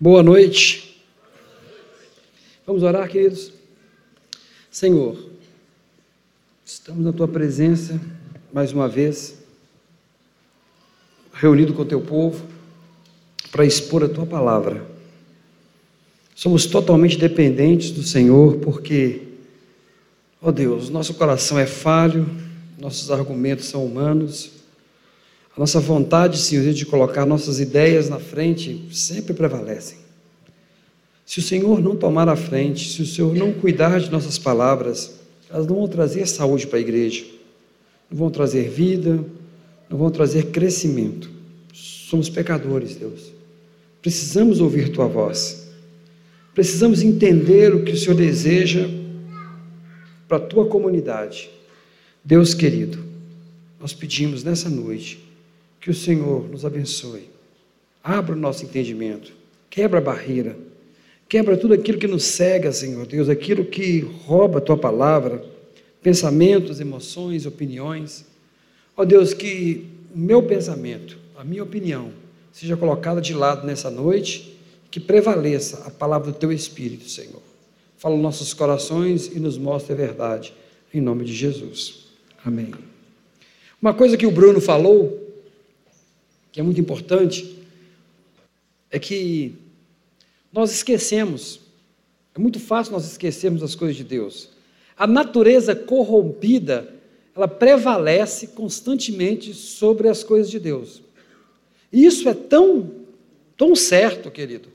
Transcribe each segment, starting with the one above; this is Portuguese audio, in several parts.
Boa noite. Vamos orar, queridos? Senhor, estamos na tua presença mais uma vez, reunido com o teu povo, para expor a tua palavra. Somos totalmente dependentes do Senhor, porque, ó Deus, nosso coração é falho, nossos argumentos são humanos, a nossa vontade, Senhor, de colocar nossas ideias na frente sempre prevalecem. Se o Senhor não tomar a frente, se o Senhor não cuidar de nossas palavras, elas não vão trazer saúde para a igreja, não vão trazer vida, não vão trazer crescimento. Somos pecadores, Deus. Precisamos ouvir tua voz. Precisamos entender o que o Senhor deseja para a tua comunidade. Deus querido, nós pedimos nessa noite que o Senhor nos abençoe. Abra o nosso entendimento, quebra a barreira, quebra tudo aquilo que nos cega, Senhor Deus, aquilo que rouba a tua palavra, pensamentos, emoções, opiniões. Ó Deus, que o meu pensamento, a minha opinião, seja colocada de lado nessa noite, que prevaleça a palavra do teu Espírito, Senhor. Fala nos nossos corações e nos mostre a verdade, em nome de Jesus. Amém. Uma coisa que o Bruno falou, que é muito importante, é que nós esquecemos, é muito fácil nós esquecermos as coisas de Deus. A natureza corrompida, ela prevalece constantemente sobre as coisas de Deus. E isso é tão, tão certo, querido,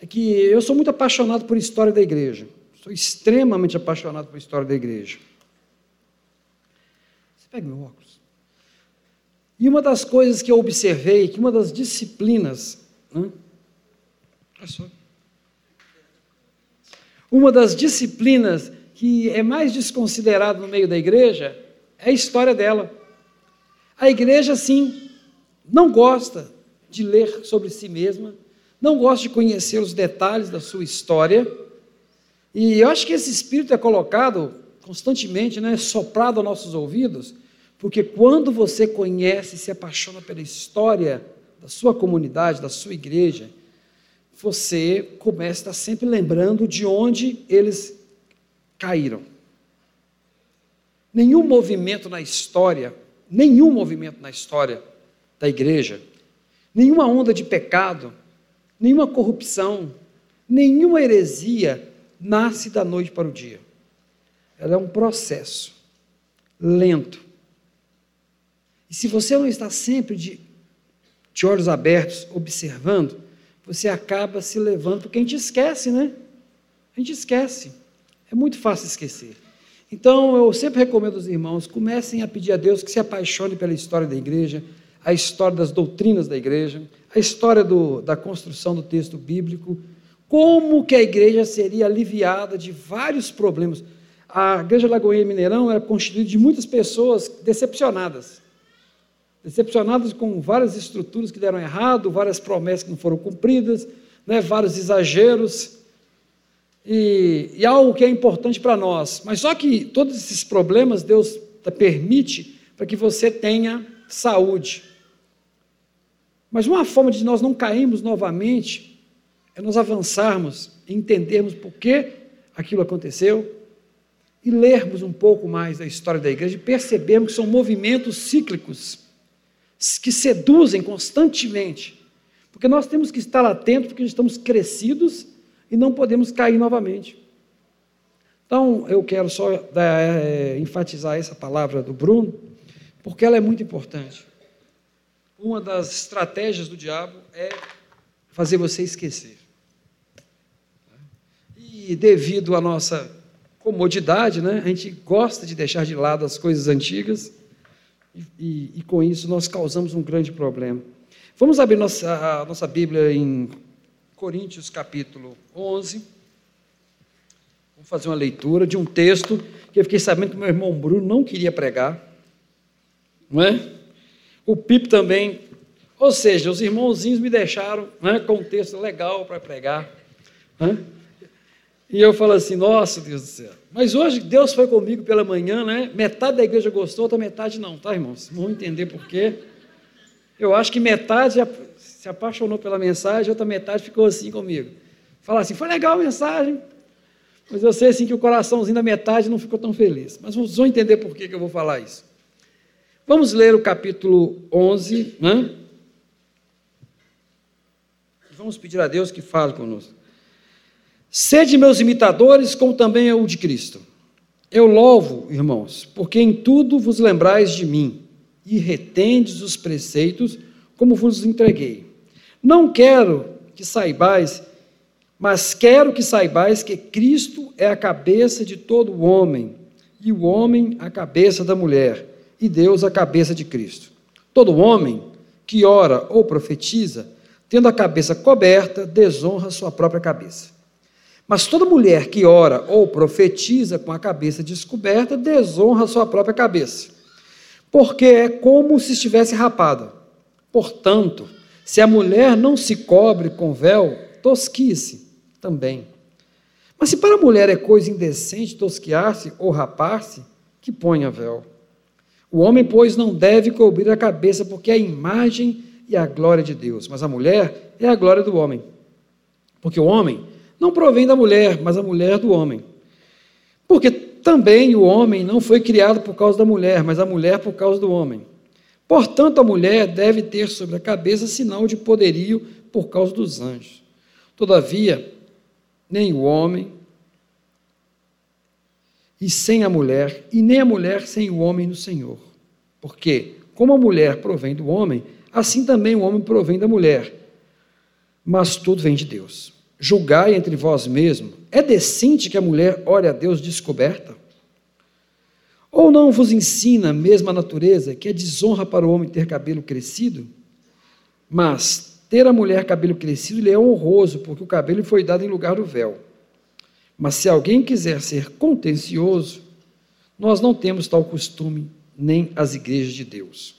é que eu sou muito apaixonado por história da igreja. Sou extremamente apaixonado por história da igreja. Você pega meu óculos. E uma das coisas que eu observei, que uma das disciplinas, né? uma das disciplinas que é mais desconsiderada no meio da igreja é a história dela. A igreja, sim, não gosta de ler sobre si mesma, não gosta de conhecer os detalhes da sua história, e eu acho que esse espírito é colocado constantemente, né, soprado aos nossos ouvidos, porque quando você conhece e se apaixona pela história da sua comunidade, da sua igreja, você começa a estar sempre lembrando de onde eles caíram. Nenhum movimento na história, nenhum movimento na história da igreja, nenhuma onda de pecado, nenhuma corrupção, nenhuma heresia nasce da noite para o dia. Ela é um processo lento, e se você não está sempre de, de olhos abertos, observando, você acaba se levando, porque a gente esquece, né? A gente esquece. É muito fácil esquecer. Então, eu sempre recomendo aos irmãos, comecem a pedir a Deus que se apaixone pela história da igreja, a história das doutrinas da igreja, a história do, da construção do texto bíblico, como que a igreja seria aliviada de vários problemas. A igreja Lagoinha Mineirão era constituída de muitas pessoas decepcionadas decepcionados com várias estruturas que deram errado, várias promessas que não foram cumpridas, né, vários exageros, e, e algo que é importante para nós. Mas só que todos esses problemas Deus permite para que você tenha saúde. Mas uma forma de nós não cairmos novamente é nós avançarmos, entendermos por que aquilo aconteceu e lermos um pouco mais da história da igreja e percebermos que são movimentos cíclicos que seduzem constantemente. Porque nós temos que estar atentos, porque estamos crescidos e não podemos cair novamente. Então, eu quero só é, enfatizar essa palavra do Bruno, porque ela é muito importante. Uma das estratégias do diabo é fazer você esquecer. E devido à nossa comodidade, né, a gente gosta de deixar de lado as coisas antigas e, e, com isso nós causamos um grande problema. Vamos abrir nossa, a nossa Bíblia em Coríntios capítulo 11. Vamos fazer uma leitura de um texto que eu fiquei sabendo que meu irmão Bruno não queria pregar. Não é? O Pipo também. Ou seja, os irmãozinhos me deixaram né, com um texto legal para pregar. Né? E eu falo assim, nossa Deus do céu. Mas hoje Deus foi comigo pela manhã, né? Metade da igreja gostou, outra metade não, tá, irmãos? Vão entender por quê. Eu acho que metade, se apaixonou pela mensagem, outra metade ficou assim comigo. Fala assim, foi legal a mensagem, mas eu sei assim que o coraçãozinho da metade não ficou tão feliz. Mas vocês vão entender por que, que eu vou falar isso. Vamos ler o capítulo 11, né? Vamos pedir a Deus que fale conosco. Sede meus imitadores, como também eu de Cristo. Eu louvo, irmãos, porque em tudo vos lembrais de mim e retendes os preceitos como vos entreguei. Não quero que saibais, mas quero que saibais que Cristo é a cabeça de todo homem, e o homem a cabeça da mulher, e Deus a cabeça de Cristo. Todo homem que ora ou profetiza, tendo a cabeça coberta, desonra sua própria cabeça. Mas toda mulher que ora ou profetiza com a cabeça descoberta, desonra sua própria cabeça, porque é como se estivesse rapada. Portanto, se a mulher não se cobre com véu, tosquice também. Mas se para a mulher é coisa indecente tosquiar-se ou rapar-se, que ponha véu. O homem, pois, não deve cobrir a cabeça, porque é a imagem e a glória de Deus, mas a mulher é a glória do homem. Porque o homem não provém da mulher, mas a mulher do homem. Porque também o homem não foi criado por causa da mulher, mas a mulher por causa do homem. Portanto, a mulher deve ter sobre a cabeça sinal de poderio por causa dos anjos. Todavia, nem o homem e sem a mulher, e nem a mulher sem o homem no Senhor. Porque, como a mulher provém do homem, assim também o homem provém da mulher. Mas tudo vem de Deus. Julgai entre vós mesmos: é decente que a mulher ore a Deus descoberta? Ou não vos ensina a mesma natureza que é desonra para o homem ter cabelo crescido? Mas ter a mulher cabelo crescido lhe é honroso, porque o cabelo foi dado em lugar do véu. Mas se alguém quiser ser contencioso, nós não temos tal costume, nem as igrejas de Deus.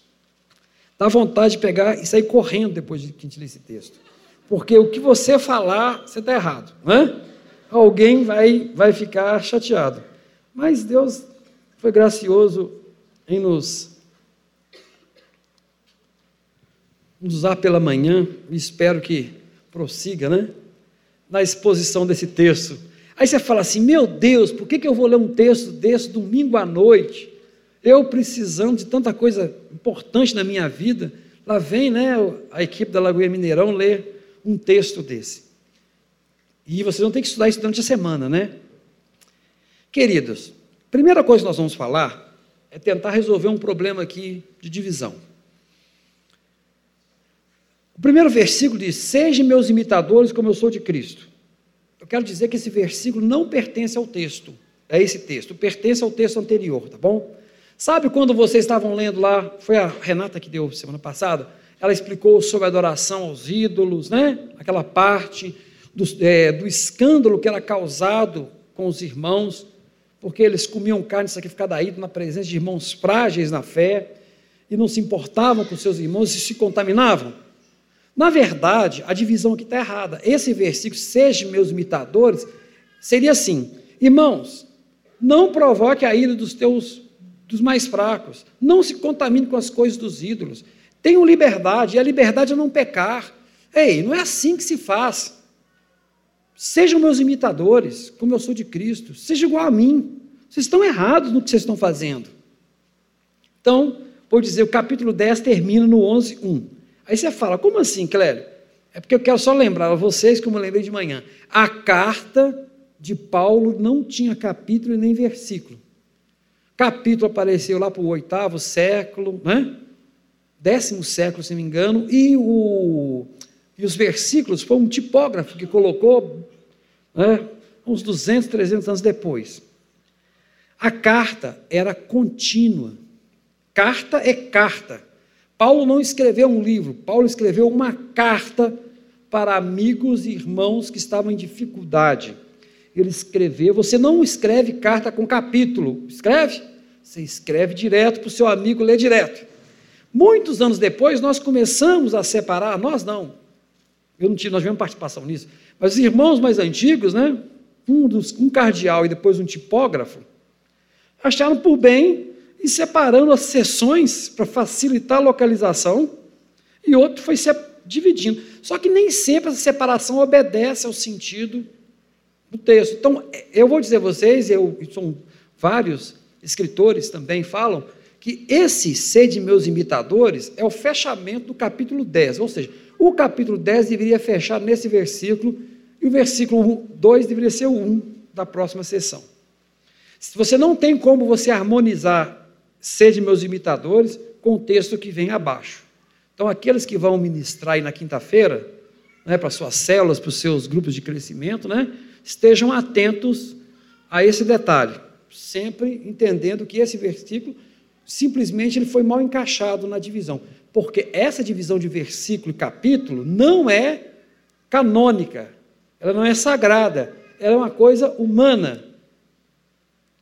Dá vontade de pegar e sair correndo depois de que a gente lê esse texto. Porque o que você falar, você está errado. Né? Alguém vai, vai ficar chateado. Mas Deus foi gracioso em nos, nos usar pela manhã, e espero que prossiga, né? Na exposição desse texto. Aí você fala assim: meu Deus, por que, que eu vou ler um texto desse domingo à noite? Eu precisando de tanta coisa importante na minha vida. Lá vem né, a equipe da Lagoa Mineirão ler um texto desse. E vocês vão ter que estudar isso durante a semana, né? Queridos, Primeira coisa que nós vamos falar é tentar resolver um problema aqui de divisão. O primeiro versículo diz: Sejam meus imitadores como eu sou de Cristo. Eu quero dizer que esse versículo não pertence ao texto, é esse texto, pertence ao texto anterior, tá bom? Sabe quando vocês estavam lendo lá, foi a Renata que deu semana passada, ela explicou sobre a adoração aos ídolos, né? Aquela parte do, é, do escândalo que era causado com os irmãos porque eles comiam carne sacrificada a ídolo na presença de irmãos frágeis na fé e não se importavam com seus irmãos e se contaminavam. Na verdade, a divisão aqui está errada. Esse versículo, sejam meus imitadores, seria assim: irmãos, não provoque a ira dos teus dos mais fracos, não se contamine com as coisas dos ídolos, tenham liberdade, e a liberdade é não pecar. Ei, não é assim que se faz. Sejam meus imitadores, como eu sou de Cristo. Seja igual a mim. Vocês estão errados no que vocês estão fazendo. Então, vou dizer, o capítulo 10 termina no 11, 1. Aí você fala, como assim, Clélio? É porque eu quero só lembrar a vocês, como eu lembrei de manhã. A carta de Paulo não tinha capítulo nem versículo. Capítulo apareceu lá para o oitavo século, né? Décimo século, se não me engano, e, o, e os versículos foi um tipógrafo que colocou né, uns 200, 300 anos depois. A carta era contínua. Carta é carta. Paulo não escreveu um livro, Paulo escreveu uma carta para amigos e irmãos que estavam em dificuldade. Ele escreveu, você não escreve carta com capítulo, escreve? Você escreve direto para o seu amigo ler direto. Muitos anos depois, nós começamos a separar, nós não, eu não tive, nós tivemos participação nisso, mas os irmãos mais antigos, né? Um, dos, um cardeal e depois um tipógrafo, acharam por bem ir separando as sessões para facilitar a localização, e outro foi dividindo. Só que nem sempre essa separação obedece ao sentido do texto. Então, eu vou dizer a vocês, eu, são vários escritores também falam, que esse ser de meus imitadores é o fechamento do capítulo 10, ou seja, o capítulo 10 deveria fechar nesse versículo, e o versículo 2 deveria ser o 1 da próxima sessão. Se você não tem como você harmonizar ser de meus imitadores com o texto que vem abaixo. Então, aqueles que vão ministrar aí na quinta-feira, né, para suas células, para os seus grupos de crescimento, né, estejam atentos a esse detalhe, sempre entendendo que esse versículo simplesmente ele foi mal encaixado na divisão, porque essa divisão de versículo e capítulo não é canônica, ela não é sagrada, ela é uma coisa humana.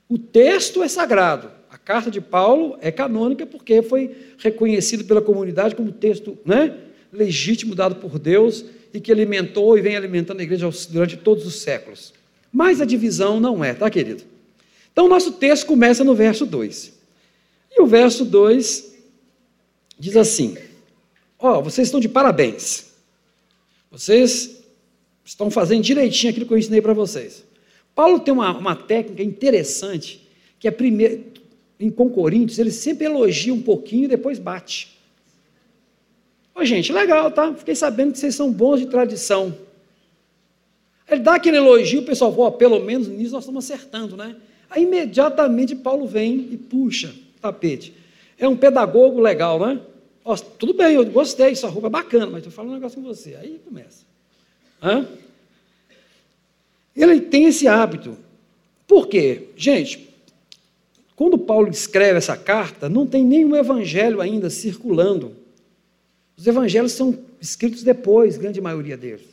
O texto é sagrado, carta de Paulo é canônica porque foi reconhecido pela comunidade como texto né, legítimo dado por Deus e que alimentou e vem alimentando a igreja durante todos os séculos. Mas a divisão não é, tá, querido? Então, nosso texto começa no verso 2. E o verso 2 diz assim: Ó, oh, vocês estão de parabéns. Vocês estão fazendo direitinho aquilo que eu ensinei para vocês. Paulo tem uma, uma técnica interessante, que é primeiro, em com Coríntios, ele sempre elogia um pouquinho e depois bate. Ô, gente, legal, tá? Fiquei sabendo que vocês são bons de tradição. Ele dá aquele elogio, o pessoal fala, pelo menos nisso nós estamos acertando, né? Aí imediatamente Paulo vem e puxa tapete. É um pedagogo legal, né? Tudo bem, eu gostei, sua roupa é bacana, mas estou falando um negócio com você. Aí começa. Hã? Ele tem esse hábito. Por quê? Gente, quando Paulo escreve essa carta, não tem nenhum evangelho ainda circulando. Os evangelhos são escritos depois, grande maioria deles.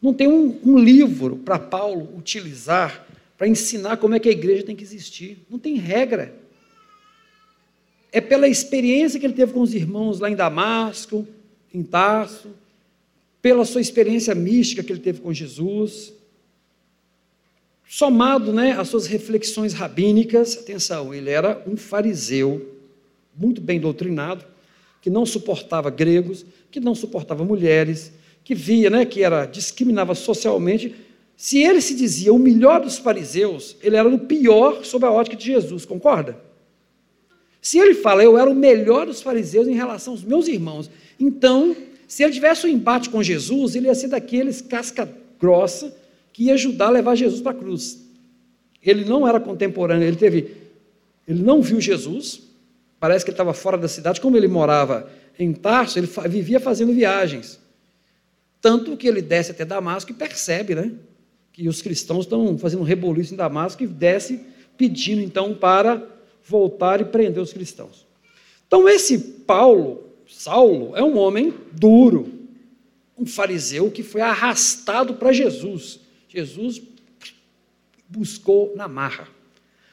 Não tem um, um livro para Paulo utilizar para ensinar como é que a igreja tem que existir. Não tem regra. É pela experiência que ele teve com os irmãos lá em Damasco, em Tarso, pela sua experiência mística que ele teve com Jesus somado né, às suas reflexões rabínicas, atenção, ele era um fariseu, muito bem doutrinado, que não suportava gregos, que não suportava mulheres, que via né, que era discriminava socialmente. Se ele se dizia o melhor dos fariseus, ele era o pior sob a ótica de Jesus, concorda? Se ele fala, eu era o melhor dos fariseus em relação aos meus irmãos, então, se ele tivesse um embate com Jesus, ele ia ser daqueles casca grossa, que ia ajudar a levar Jesus para a cruz. Ele não era contemporâneo, ele teve, ele não viu Jesus, parece que ele estava fora da cidade, como ele morava em Tarso, ele vivia fazendo viagens. Tanto que ele desce até Damasco e percebe, né? Que os cristãos estão fazendo um reboliço em Damasco e desce pedindo então para voltar e prender os cristãos. Então esse Paulo, Saulo, é um homem duro, um fariseu que foi arrastado para Jesus. Jesus buscou na marra.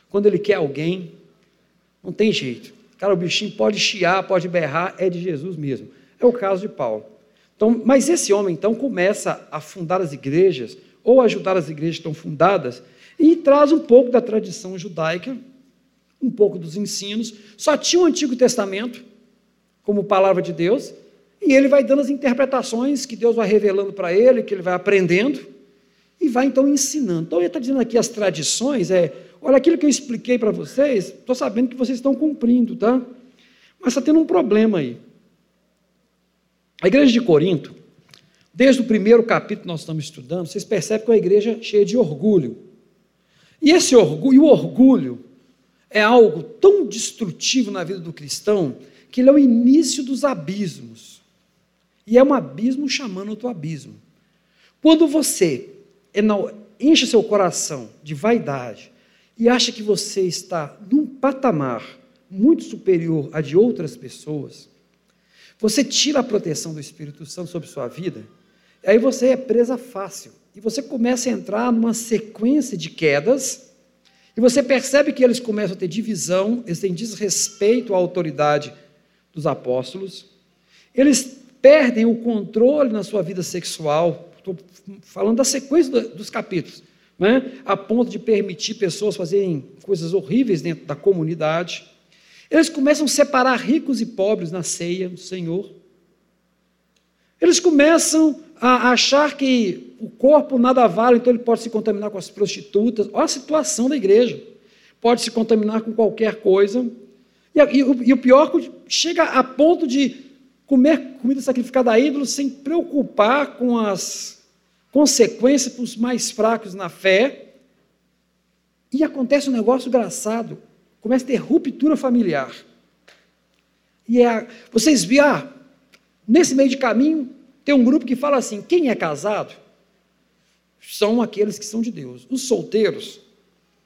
Quando ele quer alguém, não tem jeito. Cara, o bichinho pode chiar, pode berrar, é de Jesus mesmo. É o caso de Paulo. Então, mas esse homem, então, começa a fundar as igrejas, ou ajudar as igrejas que estão fundadas, e traz um pouco da tradição judaica, um pouco dos ensinos. Só tinha o Antigo Testamento como palavra de Deus, e ele vai dando as interpretações que Deus vai revelando para ele, que ele vai aprendendo e vai então ensinando. Então ele está dizendo aqui as tradições, é, olha aquilo que eu expliquei para vocês, estou sabendo que vocês estão cumprindo, tá? Mas está tendo um problema aí. A igreja de Corinto, desde o primeiro capítulo que nós estamos estudando, vocês percebem que é uma igreja cheia de orgulho. E esse orgulho, o orgulho é algo tão destrutivo na vida do cristão que ele é o início dos abismos. E é um abismo chamando outro abismo. Quando você enche seu coração de vaidade e acha que você está num patamar muito superior a de outras pessoas, você tira a proteção do Espírito Santo sobre sua vida, aí você é presa fácil. E você começa a entrar numa sequência de quedas, e você percebe que eles começam a ter divisão, eles têm desrespeito à autoridade dos apóstolos, eles perdem o controle na sua vida sexual, estou falando da sequência dos capítulos, né? a ponto de permitir pessoas fazerem coisas horríveis dentro da comunidade. Eles começam a separar ricos e pobres na ceia do Senhor. Eles começam a achar que o corpo nada vale, então ele pode se contaminar com as prostitutas. Olha a situação da igreja. Pode se contaminar com qualquer coisa. E, e, e o pior, chega a ponto de comer comida sacrificada a ídolos sem preocupar com as consequências para os mais fracos na fé. E acontece um negócio engraçado. Começa a ter ruptura familiar. E é, vocês viram, ah, nesse meio de caminho, tem um grupo que fala assim: quem é casado são aqueles que são de Deus. Os solteiros,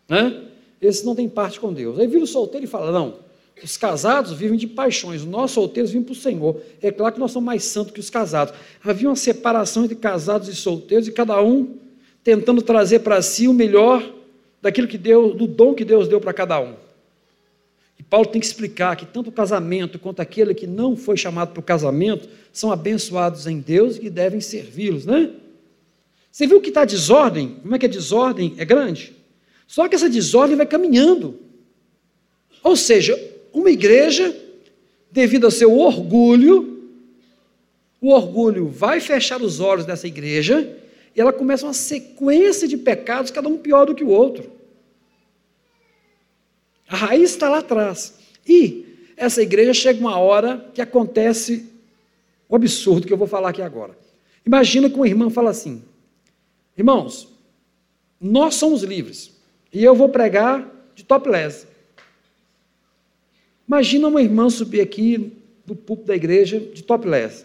né? Esses não têm parte com Deus. Aí vira o solteiro e fala: não, os casados vivem de paixões, nós solteiros vivem para o Senhor. É claro que nós somos mais santos que os casados. Havia uma separação entre casados e solteiros, e cada um tentando trazer para si o melhor daquilo que Deus, do dom que Deus deu para cada um. E Paulo tem que explicar que tanto o casamento quanto aquele que não foi chamado para o casamento são abençoados em Deus e devem servi-los, né? Você viu que está desordem? Como é que a desordem é grande? Só que essa desordem vai caminhando. Ou seja, uma igreja, devido ao seu orgulho, o orgulho vai fechar os olhos dessa igreja e ela começa uma sequência de pecados, cada um pior do que o outro. A raiz está lá atrás. E essa igreja chega uma hora que acontece o absurdo que eu vou falar aqui agora. Imagina que uma irmã fala assim: Irmãos, nós somos livres e eu vou pregar de topless. Imagina uma irmã subir aqui do púlpito da igreja de topless.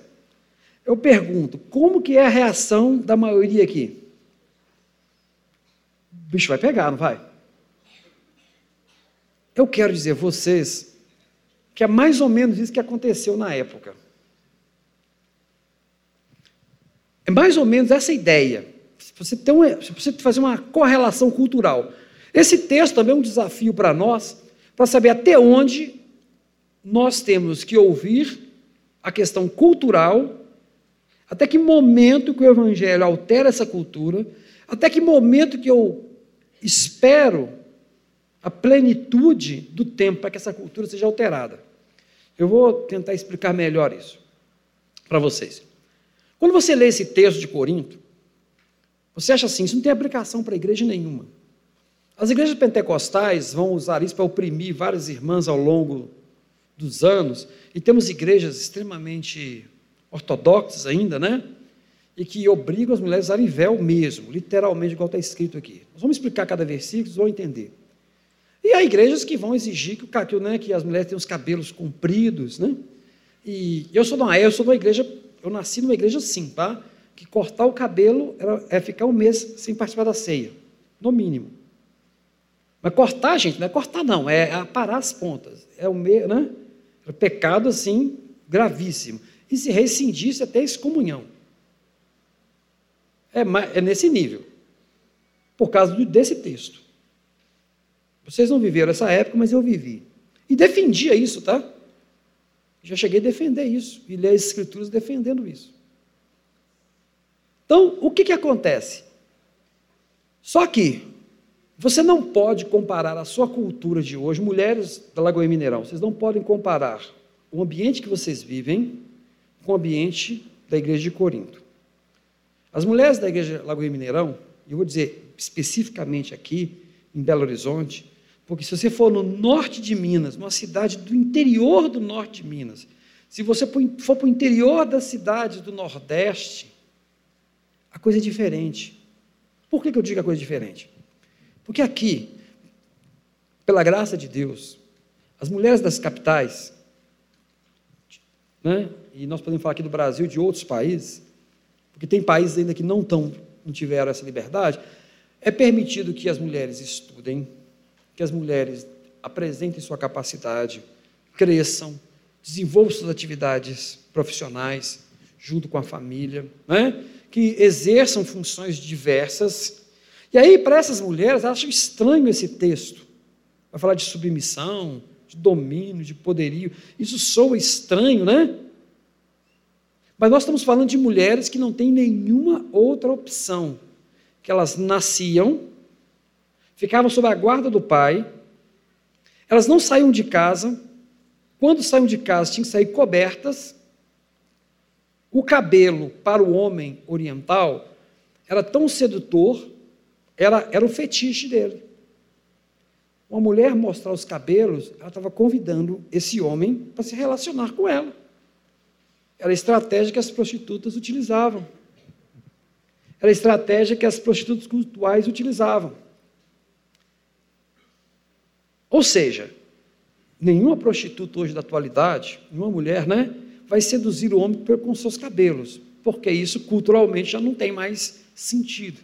Eu pergunto, como que é a reação da maioria aqui? O bicho vai pegar, não vai? Eu quero dizer a vocês que é mais ou menos isso que aconteceu na época. É mais ou menos essa ideia. Você, tem uma, se você fazer uma correlação cultural. Esse texto também é um desafio para nós, para saber até onde nós temos que ouvir a questão cultural, até que momento que o Evangelho altera essa cultura, até que momento que eu espero a plenitude do tempo para que essa cultura seja alterada. Eu vou tentar explicar melhor isso para vocês. Quando você lê esse texto de Corinto, você acha assim, isso não tem aplicação para igreja nenhuma. As igrejas pentecostais vão usar isso para oprimir várias irmãs ao longo dos anos, e temos igrejas extremamente ortodoxas ainda, né? E que obrigam as mulheres a usarem véu mesmo, literalmente, igual está escrito aqui. Nós vamos explicar cada versículo, vocês vão entender. E há igrejas que vão exigir que, o, né, que as mulheres tenham os cabelos compridos, né? E eu sou de uma, eu sou de uma igreja, eu nasci numa igreja assim, tá? Que cortar o cabelo era, é ficar um mês sem participar da ceia, no mínimo. Mas cortar, gente, não é cortar, não, é aparar as pontas. É o né? É pecado assim, gravíssimo. E se rescindisse até excomunhão. É, é nesse nível. Por causa desse texto. Vocês não viveram essa época, mas eu vivi. E defendia isso, tá? Já cheguei a defender isso e ler as escrituras defendendo isso. Então, o que, que acontece? Só que você não pode comparar a sua cultura de hoje, mulheres da Lagoa Mineirão, vocês não podem comparar o ambiente que vocês vivem com o ambiente da igreja de Corinto. As mulheres da igreja Lagoa Mineirão, eu vou dizer especificamente aqui, em Belo Horizonte, porque se você for no norte de Minas, numa cidade do interior do norte de Minas, se você for para o interior das cidades do Nordeste, a coisa é diferente. Por que, que eu digo a coisa é diferente? Porque aqui, pela graça de Deus, as mulheres das capitais, né, e nós podemos falar aqui do Brasil e de outros países, porque tem países ainda que não, tão, não tiveram essa liberdade, é permitido que as mulheres estudem, que as mulheres apresentem sua capacidade, cresçam, desenvolvam suas atividades profissionais junto com a família, né? que exerçam funções diversas. E aí, para essas mulheres, acham estranho esse texto. Vai falar de submissão, de domínio, de poderio. Isso soa estranho, né? Mas nós estamos falando de mulheres que não têm nenhuma outra opção. Que elas nasciam ficavam sob a guarda do pai, elas não saíam de casa, quando saíam de casa tinham que sair cobertas, O cabelo para o homem oriental era tão sedutor, era, era o fetiche dele. Uma mulher mostrar os cabelos, ela estava convidando esse homem para se relacionar com ela. Era a estratégia que as prostitutas utilizavam. Era a estratégia que as prostitutas cultuais utilizavam. Ou seja, nenhuma prostituta hoje da atualidade, nenhuma mulher, né, vai seduzir o homem com seus cabelos, porque isso culturalmente já não tem mais sentido.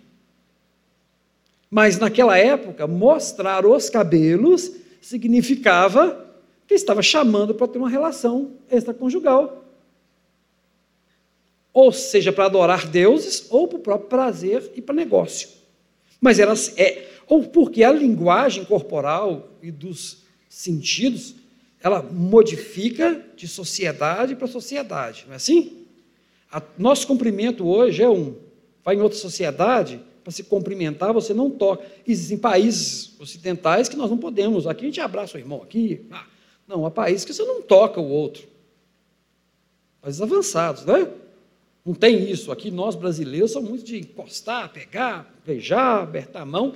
Mas naquela época, mostrar os cabelos significava que estava chamando para ter uma relação extraconjugal. Ou seja, para adorar deuses, ou para o próprio prazer e para negócio. Mas era, é, ou porque a linguagem corporal e dos sentidos, ela modifica de sociedade para sociedade, não é assim? A, nosso cumprimento hoje é um. Vai em outra sociedade, para se cumprimentar, você não toca. Existem países ocidentais que nós não podemos. Aqui a gente abraça o irmão, aqui. Ah, não, há países que você não toca o outro. Países avançados, né? Não tem isso. Aqui nós brasileiros somos muito de encostar, pegar, beijar, apertar a mão.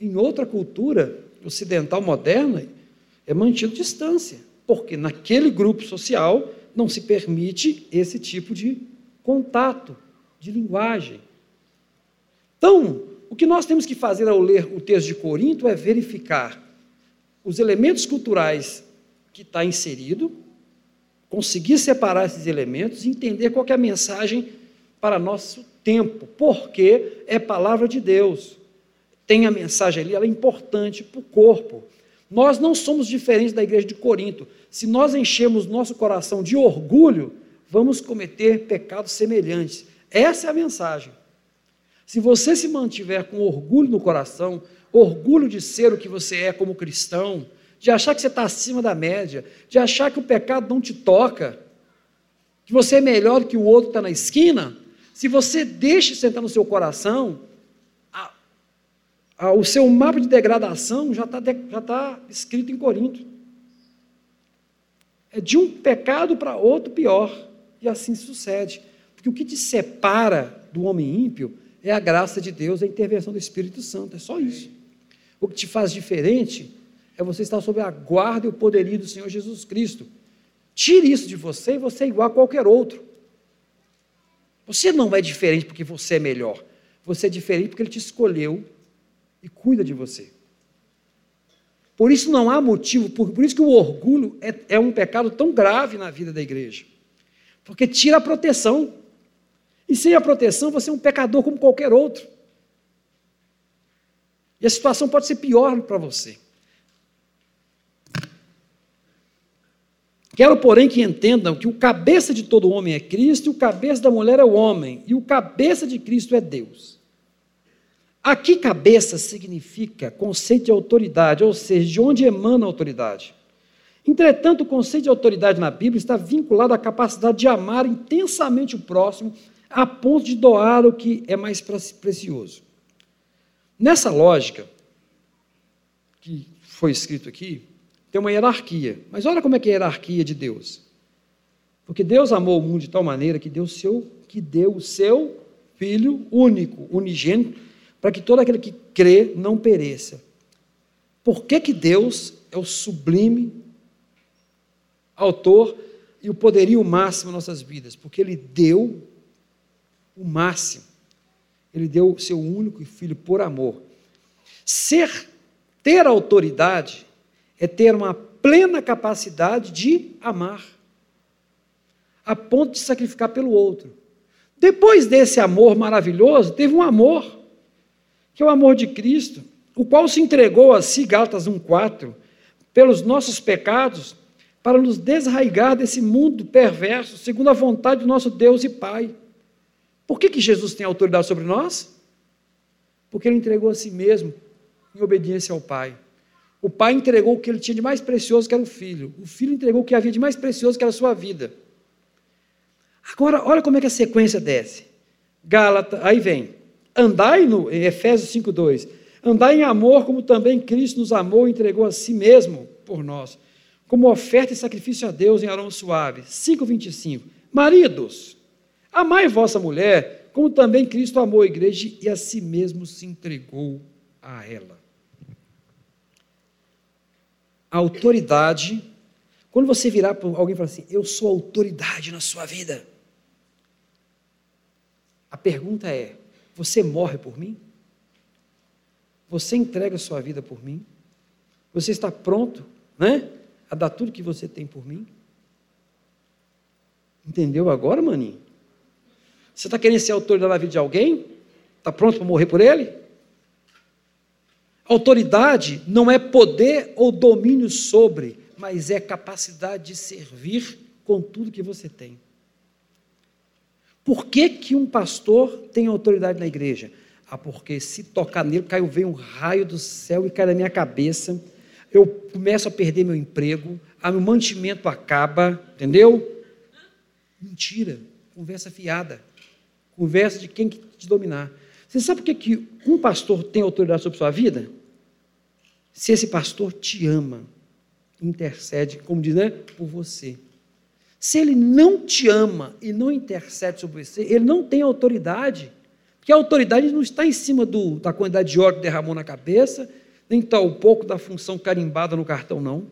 Em outra cultura ocidental moderna, é mantido distância, porque naquele grupo social não se permite esse tipo de contato, de linguagem. Então, o que nós temos que fazer ao ler o texto de Corinto é verificar os elementos culturais que está inserido, conseguir separar esses elementos e entender qual é a mensagem para nosso tempo, porque é palavra de Deus. Tem a mensagem ali, ela é importante para o corpo. Nós não somos diferentes da igreja de Corinto. Se nós enchemos nosso coração de orgulho, vamos cometer pecados semelhantes. Essa é a mensagem. Se você se mantiver com orgulho no coração, orgulho de ser o que você é como cristão, de achar que você está acima da média, de achar que o pecado não te toca, que você é melhor do que o outro que está na esquina, se você deixa sentar no seu coração, o seu mapa de degradação já está já tá escrito em Corinto. É de um pecado para outro pior, e assim sucede. Porque o que te separa do homem ímpio é a graça de Deus, a intervenção do Espírito Santo, é só isso. O que te faz diferente é você estar sob a guarda e o poderio do Senhor Jesus Cristo. Tire isso de você e você é igual a qualquer outro. Você não é diferente porque você é melhor. Você é diferente porque Ele te escolheu e cuida de você. Por isso não há motivo, por, por isso que o orgulho é, é um pecado tão grave na vida da igreja. Porque tira a proteção. E sem a proteção, você é um pecador como qualquer outro. E a situação pode ser pior para você. Quero, porém, que entendam que o cabeça de todo homem é Cristo, e o cabeça da mulher é o homem, e o cabeça de Cristo é Deus. Aqui, cabeça significa conceito de autoridade, ou seja, de onde emana a autoridade. Entretanto, o conceito de autoridade na Bíblia está vinculado à capacidade de amar intensamente o próximo, a ponto de doar o que é mais precioso. Nessa lógica, que foi escrito aqui, tem uma hierarquia. Mas olha como é que é a hierarquia de Deus. Porque Deus amou o mundo de tal maneira que deu, seu, que deu o seu Filho único, unigênito, para que todo aquele que crê não pereça. Por que, que Deus é o sublime autor e o poderio máximo em nossas vidas? Porque Ele deu o máximo. Ele deu o seu único filho por amor. Ser, ter autoridade é ter uma plena capacidade de amar, a ponto de sacrificar pelo outro. Depois desse amor maravilhoso, teve um amor, que é o amor de Cristo, o qual se entregou a si, Gálatas 1,4, pelos nossos pecados, para nos desraigar desse mundo perverso, segundo a vontade do nosso Deus e Pai. Por que, que Jesus tem autoridade sobre nós? Porque ele entregou a si mesmo em obediência ao Pai. O pai entregou o que ele tinha de mais precioso, que era o filho. O filho entregou o que havia de mais precioso, que era a sua vida. Agora, olha como é que a sequência desce. Gálata, aí vem. Andai no, em Efésios 5,2. Andai em amor, como também Cristo nos amou e entregou a si mesmo por nós, como oferta e sacrifício a Deus em aroma suave. 5,25. Maridos, Amai vossa mulher, como também Cristo amou a igreja e a si mesmo se entregou a ela. A autoridade, quando você virar para alguém e falar assim, eu sou autoridade na sua vida. A pergunta é: você morre por mim? Você entrega sua vida por mim? Você está pronto, né? A dar tudo que você tem por mim? Entendeu agora, maninho? Você está querendo ser autoridade na vida de alguém? Está pronto para morrer por ele? Autoridade não é poder ou domínio sobre, mas é capacidade de servir com tudo que você tem. Por que, que um pastor tem autoridade na igreja? Ah, porque se tocar nele, caiu, vem um raio do céu e cai na minha cabeça, eu começo a perder meu emprego, a meu mantimento acaba, entendeu? Mentira, conversa fiada, conversa de quem que te dominar. Você sabe por que, que um pastor tem autoridade sobre sua vida? Se esse pastor te ama, intercede, como diz, né, por você. Se ele não te ama e não intercede sobre você, ele não tem autoridade. Porque a autoridade não está em cima do, da quantidade de óleo que derramou na cabeça, nem o pouco da função carimbada no cartão, não.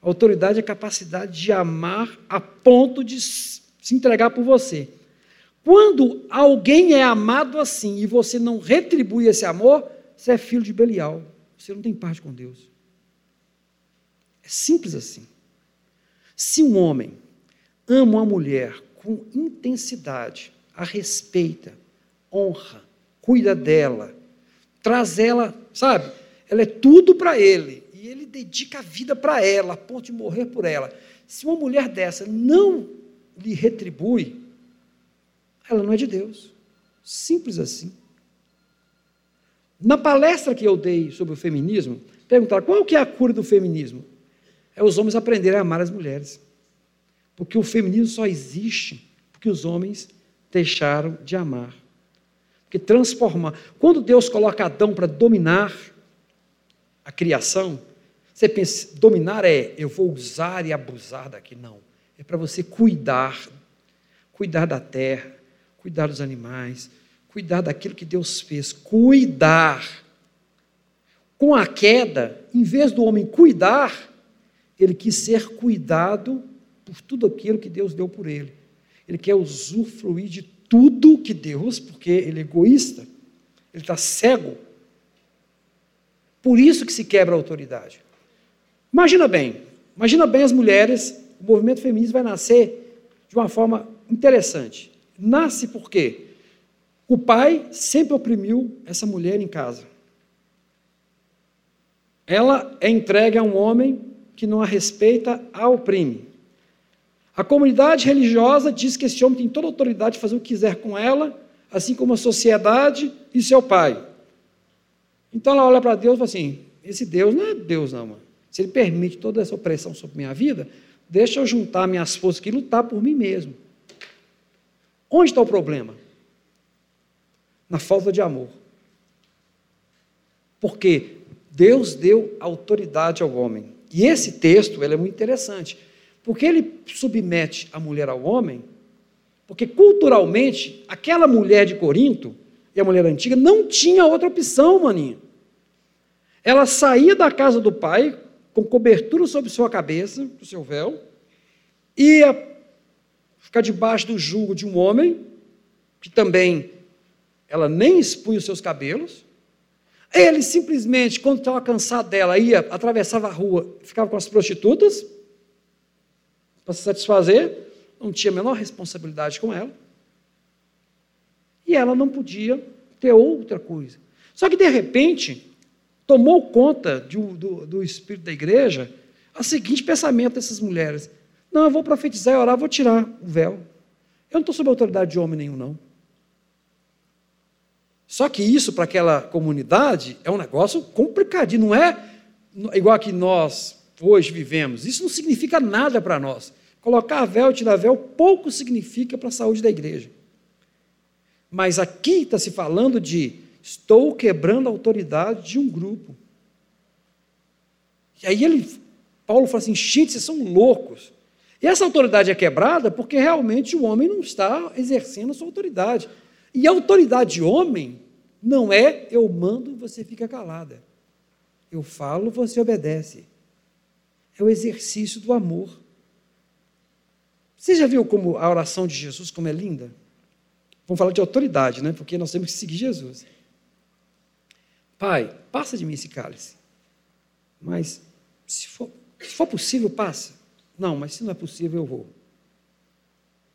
A autoridade é a capacidade de amar a ponto de se entregar por você. Quando alguém é amado assim e você não retribui esse amor, você é filho de Belial. Você não tem parte com Deus. É simples assim. Se um homem ama uma mulher com intensidade, a respeita, honra, cuida dela, traz ela, sabe? Ela é tudo para ele. E ele dedica a vida para ela, a ponto de morrer por ela. Se uma mulher dessa não lhe retribui, ela não é de Deus. Simples assim. Na palestra que eu dei sobre o feminismo, perguntaram qual que é a cura do feminismo? É os homens aprenderem a amar as mulheres. Porque o feminismo só existe porque os homens deixaram de amar. Porque transformar. Quando Deus coloca Adão para dominar a criação, você pensa, dominar é eu vou usar e abusar daqui. Não. É para você cuidar. Cuidar da terra, cuidar dos animais, cuidar daquilo que Deus fez. Cuidar. Com a queda, em vez do homem cuidar, ele quis ser cuidado por tudo aquilo que Deus deu por ele. Ele quer usufruir de tudo que Deus, porque ele é egoísta, ele está cego. Por isso que se quebra a autoridade. Imagina bem, imagina bem as mulheres, o movimento feminista vai nascer de uma forma interessante. Nasce por quê? O pai sempre oprimiu essa mulher em casa. Ela é entregue a um homem que não a respeita, a oprime. A comunidade religiosa diz que esse homem tem toda a autoridade de fazer o que quiser com ela, assim como a sociedade e seu pai. Então ela olha para Deus e fala assim: esse Deus não é Deus, não, mano. Se ele permite toda essa opressão sobre minha vida, deixa eu juntar minhas forças aqui e lutar por mim mesmo. Onde está o problema? Na falta de amor. Porque Deus deu autoridade ao homem. E esse texto ele é muito interessante, porque ele submete a mulher ao homem, porque culturalmente aquela mulher de Corinto e a mulher antiga não tinha outra opção, maninho. Ela saía da casa do pai com cobertura sobre sua cabeça, o seu véu, ia ficar debaixo do jugo de um homem que também ela nem expunha os seus cabelos, ele simplesmente, quando estava cansado dela, ia, atravessava a rua, ficava com as prostitutas, para se satisfazer, não tinha a menor responsabilidade com ela. E ela não podia ter outra coisa. Só que, de repente, tomou conta de, do, do espírito da igreja o seguinte pensamento dessas mulheres: Não, eu vou profetizar e orar, vou tirar o véu. Eu não estou sob autoridade de homem nenhum, não. Só que isso, para aquela comunidade, é um negócio complicadinho, não é igual que nós hoje vivemos. Isso não significa nada para nós. Colocar véu tirar véu pouco significa para a saúde da igreja. Mas aqui está se falando de estou quebrando a autoridade de um grupo. E aí ele, Paulo fala assim, gente, vocês são loucos. E essa autoridade é quebrada porque realmente o homem não está exercendo a sua autoridade. E a autoridade de homem não é eu mando, você fica calada. Eu falo, você obedece. É o exercício do amor. Você já viu como a oração de Jesus como é linda? Vamos falar de autoridade, né? Porque nós temos que seguir Jesus. Pai, passa de mim esse cálice. Mas se for, se for possível, passa. Não, mas se não é possível, eu vou.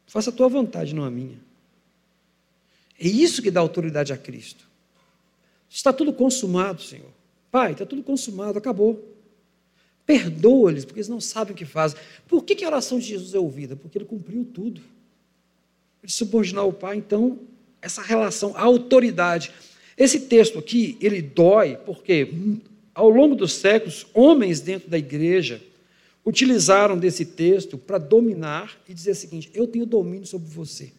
Faça a tua vontade, não a minha. É isso que dá autoridade a Cristo. Está tudo consumado, Senhor. Pai, está tudo consumado, acabou. Perdoa-lhes, porque eles não sabem o que fazem. Por que, a oração de Jesus é ouvida? Porque ele cumpriu tudo. Ele subordinar o Pai, então, essa relação, a autoridade. Esse texto aqui, ele dói, porque ao longo dos séculos, homens dentro da igreja utilizaram desse texto para dominar e dizer o seguinte: eu tenho domínio sobre você.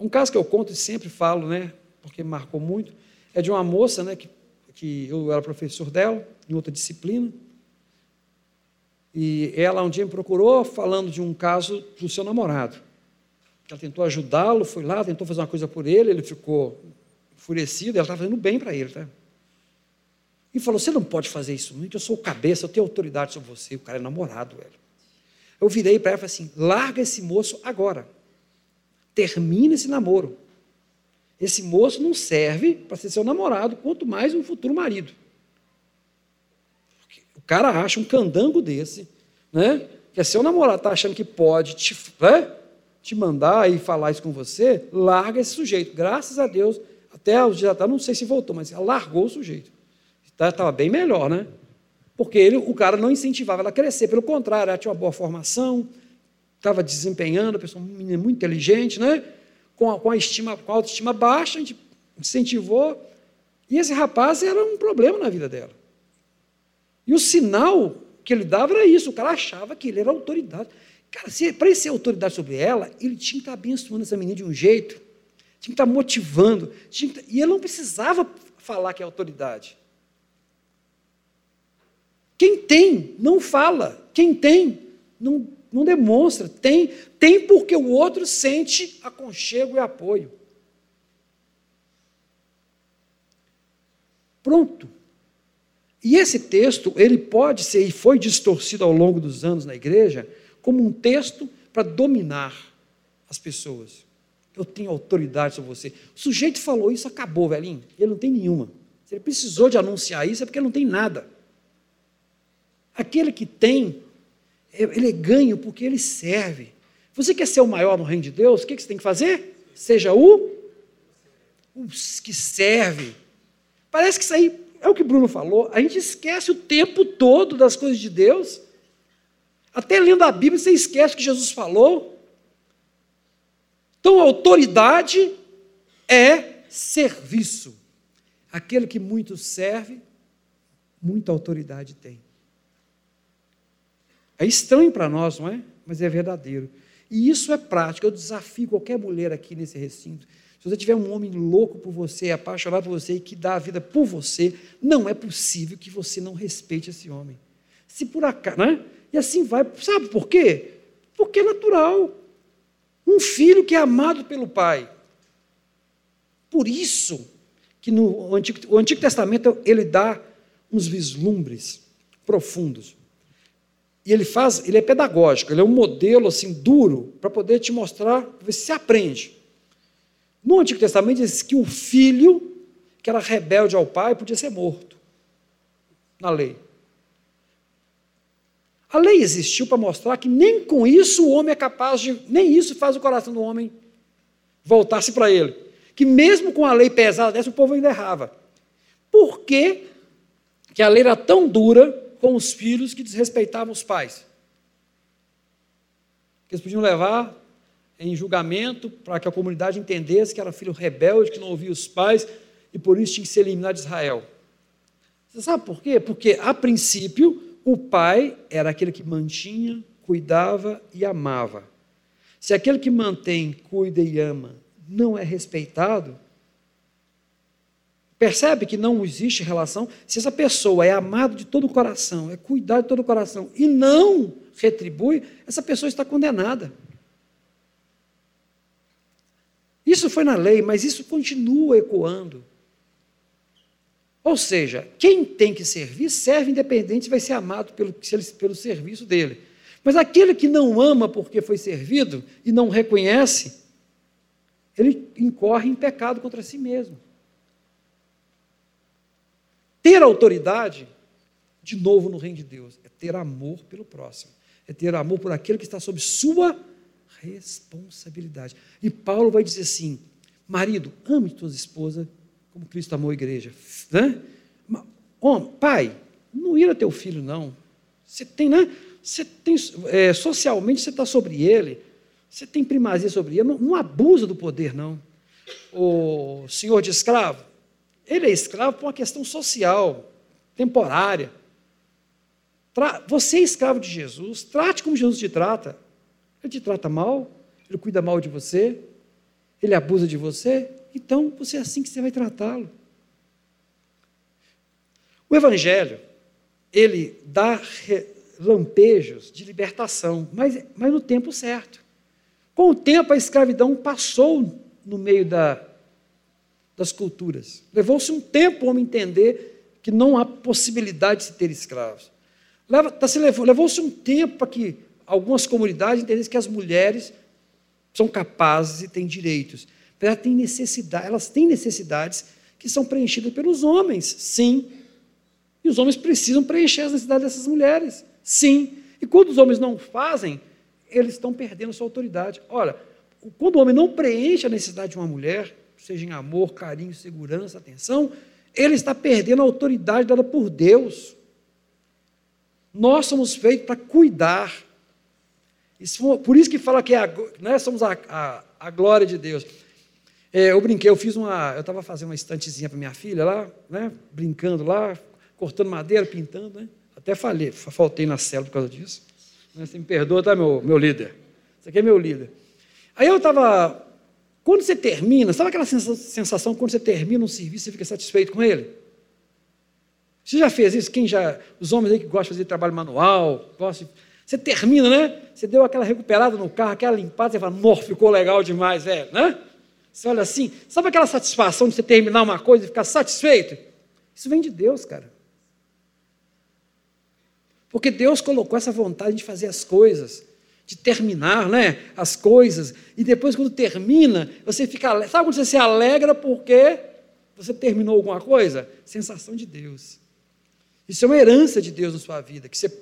Um caso que eu conto e sempre falo, né, porque marcou muito, é de uma moça, né, que, que eu era professor dela, em outra disciplina, e ela um dia me procurou falando de um caso do seu namorado. Ela tentou ajudá-lo, foi lá, tentou fazer uma coisa por ele, ele ficou enfurecido, ela estava fazendo bem para ele. Tá? E falou: Você não pode fazer isso, não, eu sou o cabeça, eu tenho autoridade sobre você. O cara é namorado, velho. Eu virei para ela e falei assim: Larga esse moço agora. Termina esse namoro. Esse moço não serve para ser seu namorado, quanto mais um futuro marido. O cara acha um candango desse, né? Que é seu namorado, está achando que pode te, né? te mandar e falar isso com você, larga esse sujeito. Graças a Deus, até os dias não sei se voltou, mas ela largou o sujeito. Estava tá, bem melhor, né? Porque ele, o cara não incentivava ela a crescer, pelo contrário, ela tinha uma boa formação, estava desempenhando, a pessoa muito inteligente, né? Com a, com a, estima, com a autoestima baixa, a gente incentivou. E esse rapaz era um problema na vida dela. E o sinal que ele dava era isso, o cara achava que ele era autoridade. Cara, para ele ser autoridade sobre ela, ele tinha que estar abençoando essa menina de um jeito, tinha que estar motivando, que estar, e ele não precisava falar que é autoridade. Quem tem, não fala. Quem tem, não, não demonstra. Tem, tem porque o outro sente aconchego e apoio. Pronto. E esse texto, ele pode ser, e foi distorcido ao longo dos anos na igreja, como um texto para dominar as pessoas. Eu tenho autoridade sobre você. O sujeito falou isso, acabou, velhinho. Ele não tem nenhuma. Se ele precisou de anunciar isso, é porque ele não tem nada. Aquele que tem, ele é ganho porque ele serve. Você quer ser o maior no reino de Deus? O que você tem que fazer? Seja o, o que serve. Parece que isso aí é o que Bruno falou. A gente esquece o tempo todo das coisas de Deus. Até lendo a Bíblia, você esquece o que Jesus falou. Então, autoridade é serviço. Aquele que muito serve, muita autoridade tem. É estranho para nós, não é? Mas é verdadeiro. E isso é prático. Eu desafio qualquer mulher aqui nesse recinto. Se você tiver um homem louco por você, apaixonado por você e que dá a vida por você, não é possível que você não respeite esse homem. Se por acaso, né? E assim vai. Sabe por quê? Porque é natural. Um filho que é amado pelo pai. Por isso que no Antigo, o Antigo Testamento ele dá uns vislumbres profundos. E ele faz, ele é pedagógico, ele é um modelo assim duro para poder te mostrar, ver se aprende. No Antigo Testamento diz que o filho que era rebelde ao pai podia ser morto. Na lei. A lei existiu para mostrar que nem com isso o homem é capaz de, nem isso faz o coração do homem voltar-se para ele. Que mesmo com a lei pesada dessa, o povo ainda errava. Por que a lei era tão dura com os filhos que desrespeitavam os pais. Que eles podiam levar em julgamento para que a comunidade entendesse que era filho rebelde, que não ouvia os pais e por isso tinha que ser eliminado de Israel. Você sabe por quê? Porque, a princípio, o pai era aquele que mantinha, cuidava e amava. Se aquele que mantém, cuida e ama não é respeitado, Percebe que não existe relação? Se essa pessoa é amada de todo o coração, é cuidada de todo o coração e não retribui, essa pessoa está condenada. Isso foi na lei, mas isso continua ecoando. Ou seja, quem tem que servir, serve independente vai ser amado pelo, pelo serviço dele. Mas aquele que não ama porque foi servido e não reconhece, ele incorre em pecado contra si mesmo. Ter autoridade, de novo no reino de Deus, é ter amor pelo próximo, é ter amor por aquele que está sob sua responsabilidade. E Paulo vai dizer assim: marido, ame tua esposa como Cristo amou a igreja. Né? Homem, pai, não ira teu filho, não. Você tem, né? Você tem, é, socialmente você está sobre ele, você tem primazia sobre ele, não, não abusa do poder, não. O senhor de escravo, ele é escravo por uma questão social, temporária. Tra você é escravo de Jesus, trate como Jesus te trata. Ele te trata mal, ele cuida mal de você, ele abusa de você, então você é assim que você vai tratá-lo. O Evangelho, ele dá lampejos de libertação, mas, mas no tempo certo. Com o tempo, a escravidão passou no meio da, das culturas. Levou-se um tempo o homem entender que não há possibilidade de se ter escravos. Tá, se levou, levou-se um tempo para que algumas comunidades entendessem que as mulheres são capazes e têm direitos. Elas têm, necessidade, elas têm necessidades que são preenchidas pelos homens, sim. E os homens precisam preencher as necessidades dessas mulheres, sim. E quando os homens não fazem, eles estão perdendo sua autoridade. Olha, quando o homem não preenche a necessidade de uma mulher, seja em amor, carinho, segurança, atenção, ele está perdendo a autoridade dada por Deus. Nós somos feitos para cuidar. Isso, por isso que fala que é né, somos a, a, a, glória de Deus. É, eu brinquei, eu fiz uma. Eu estava fazendo uma estantezinha para minha filha lá, né, brincando lá, cortando madeira, pintando, né? Até falei, faltei na cela por causa disso. Você me perdoa, tá, meu, meu líder? Isso aqui é meu líder. Aí eu estava quando você termina, sabe aquela sensação quando você termina um serviço, você fica satisfeito com ele? Você já fez isso? Quem já, os homens aí que gostam de fazer trabalho manual, gostam, você termina, né? Você deu aquela recuperada no carro, aquela limpada, você fala, nossa, ficou legal demais, velho, né? Você olha assim, sabe aquela satisfação de você terminar uma coisa e ficar satisfeito? Isso vem de Deus, cara. Porque Deus colocou essa vontade de fazer as coisas de terminar né, as coisas, e depois, quando termina, você fica. Sabe quando você se alegra porque você terminou alguma coisa? Sensação de Deus. Isso é uma herança de Deus na sua vida. Que você,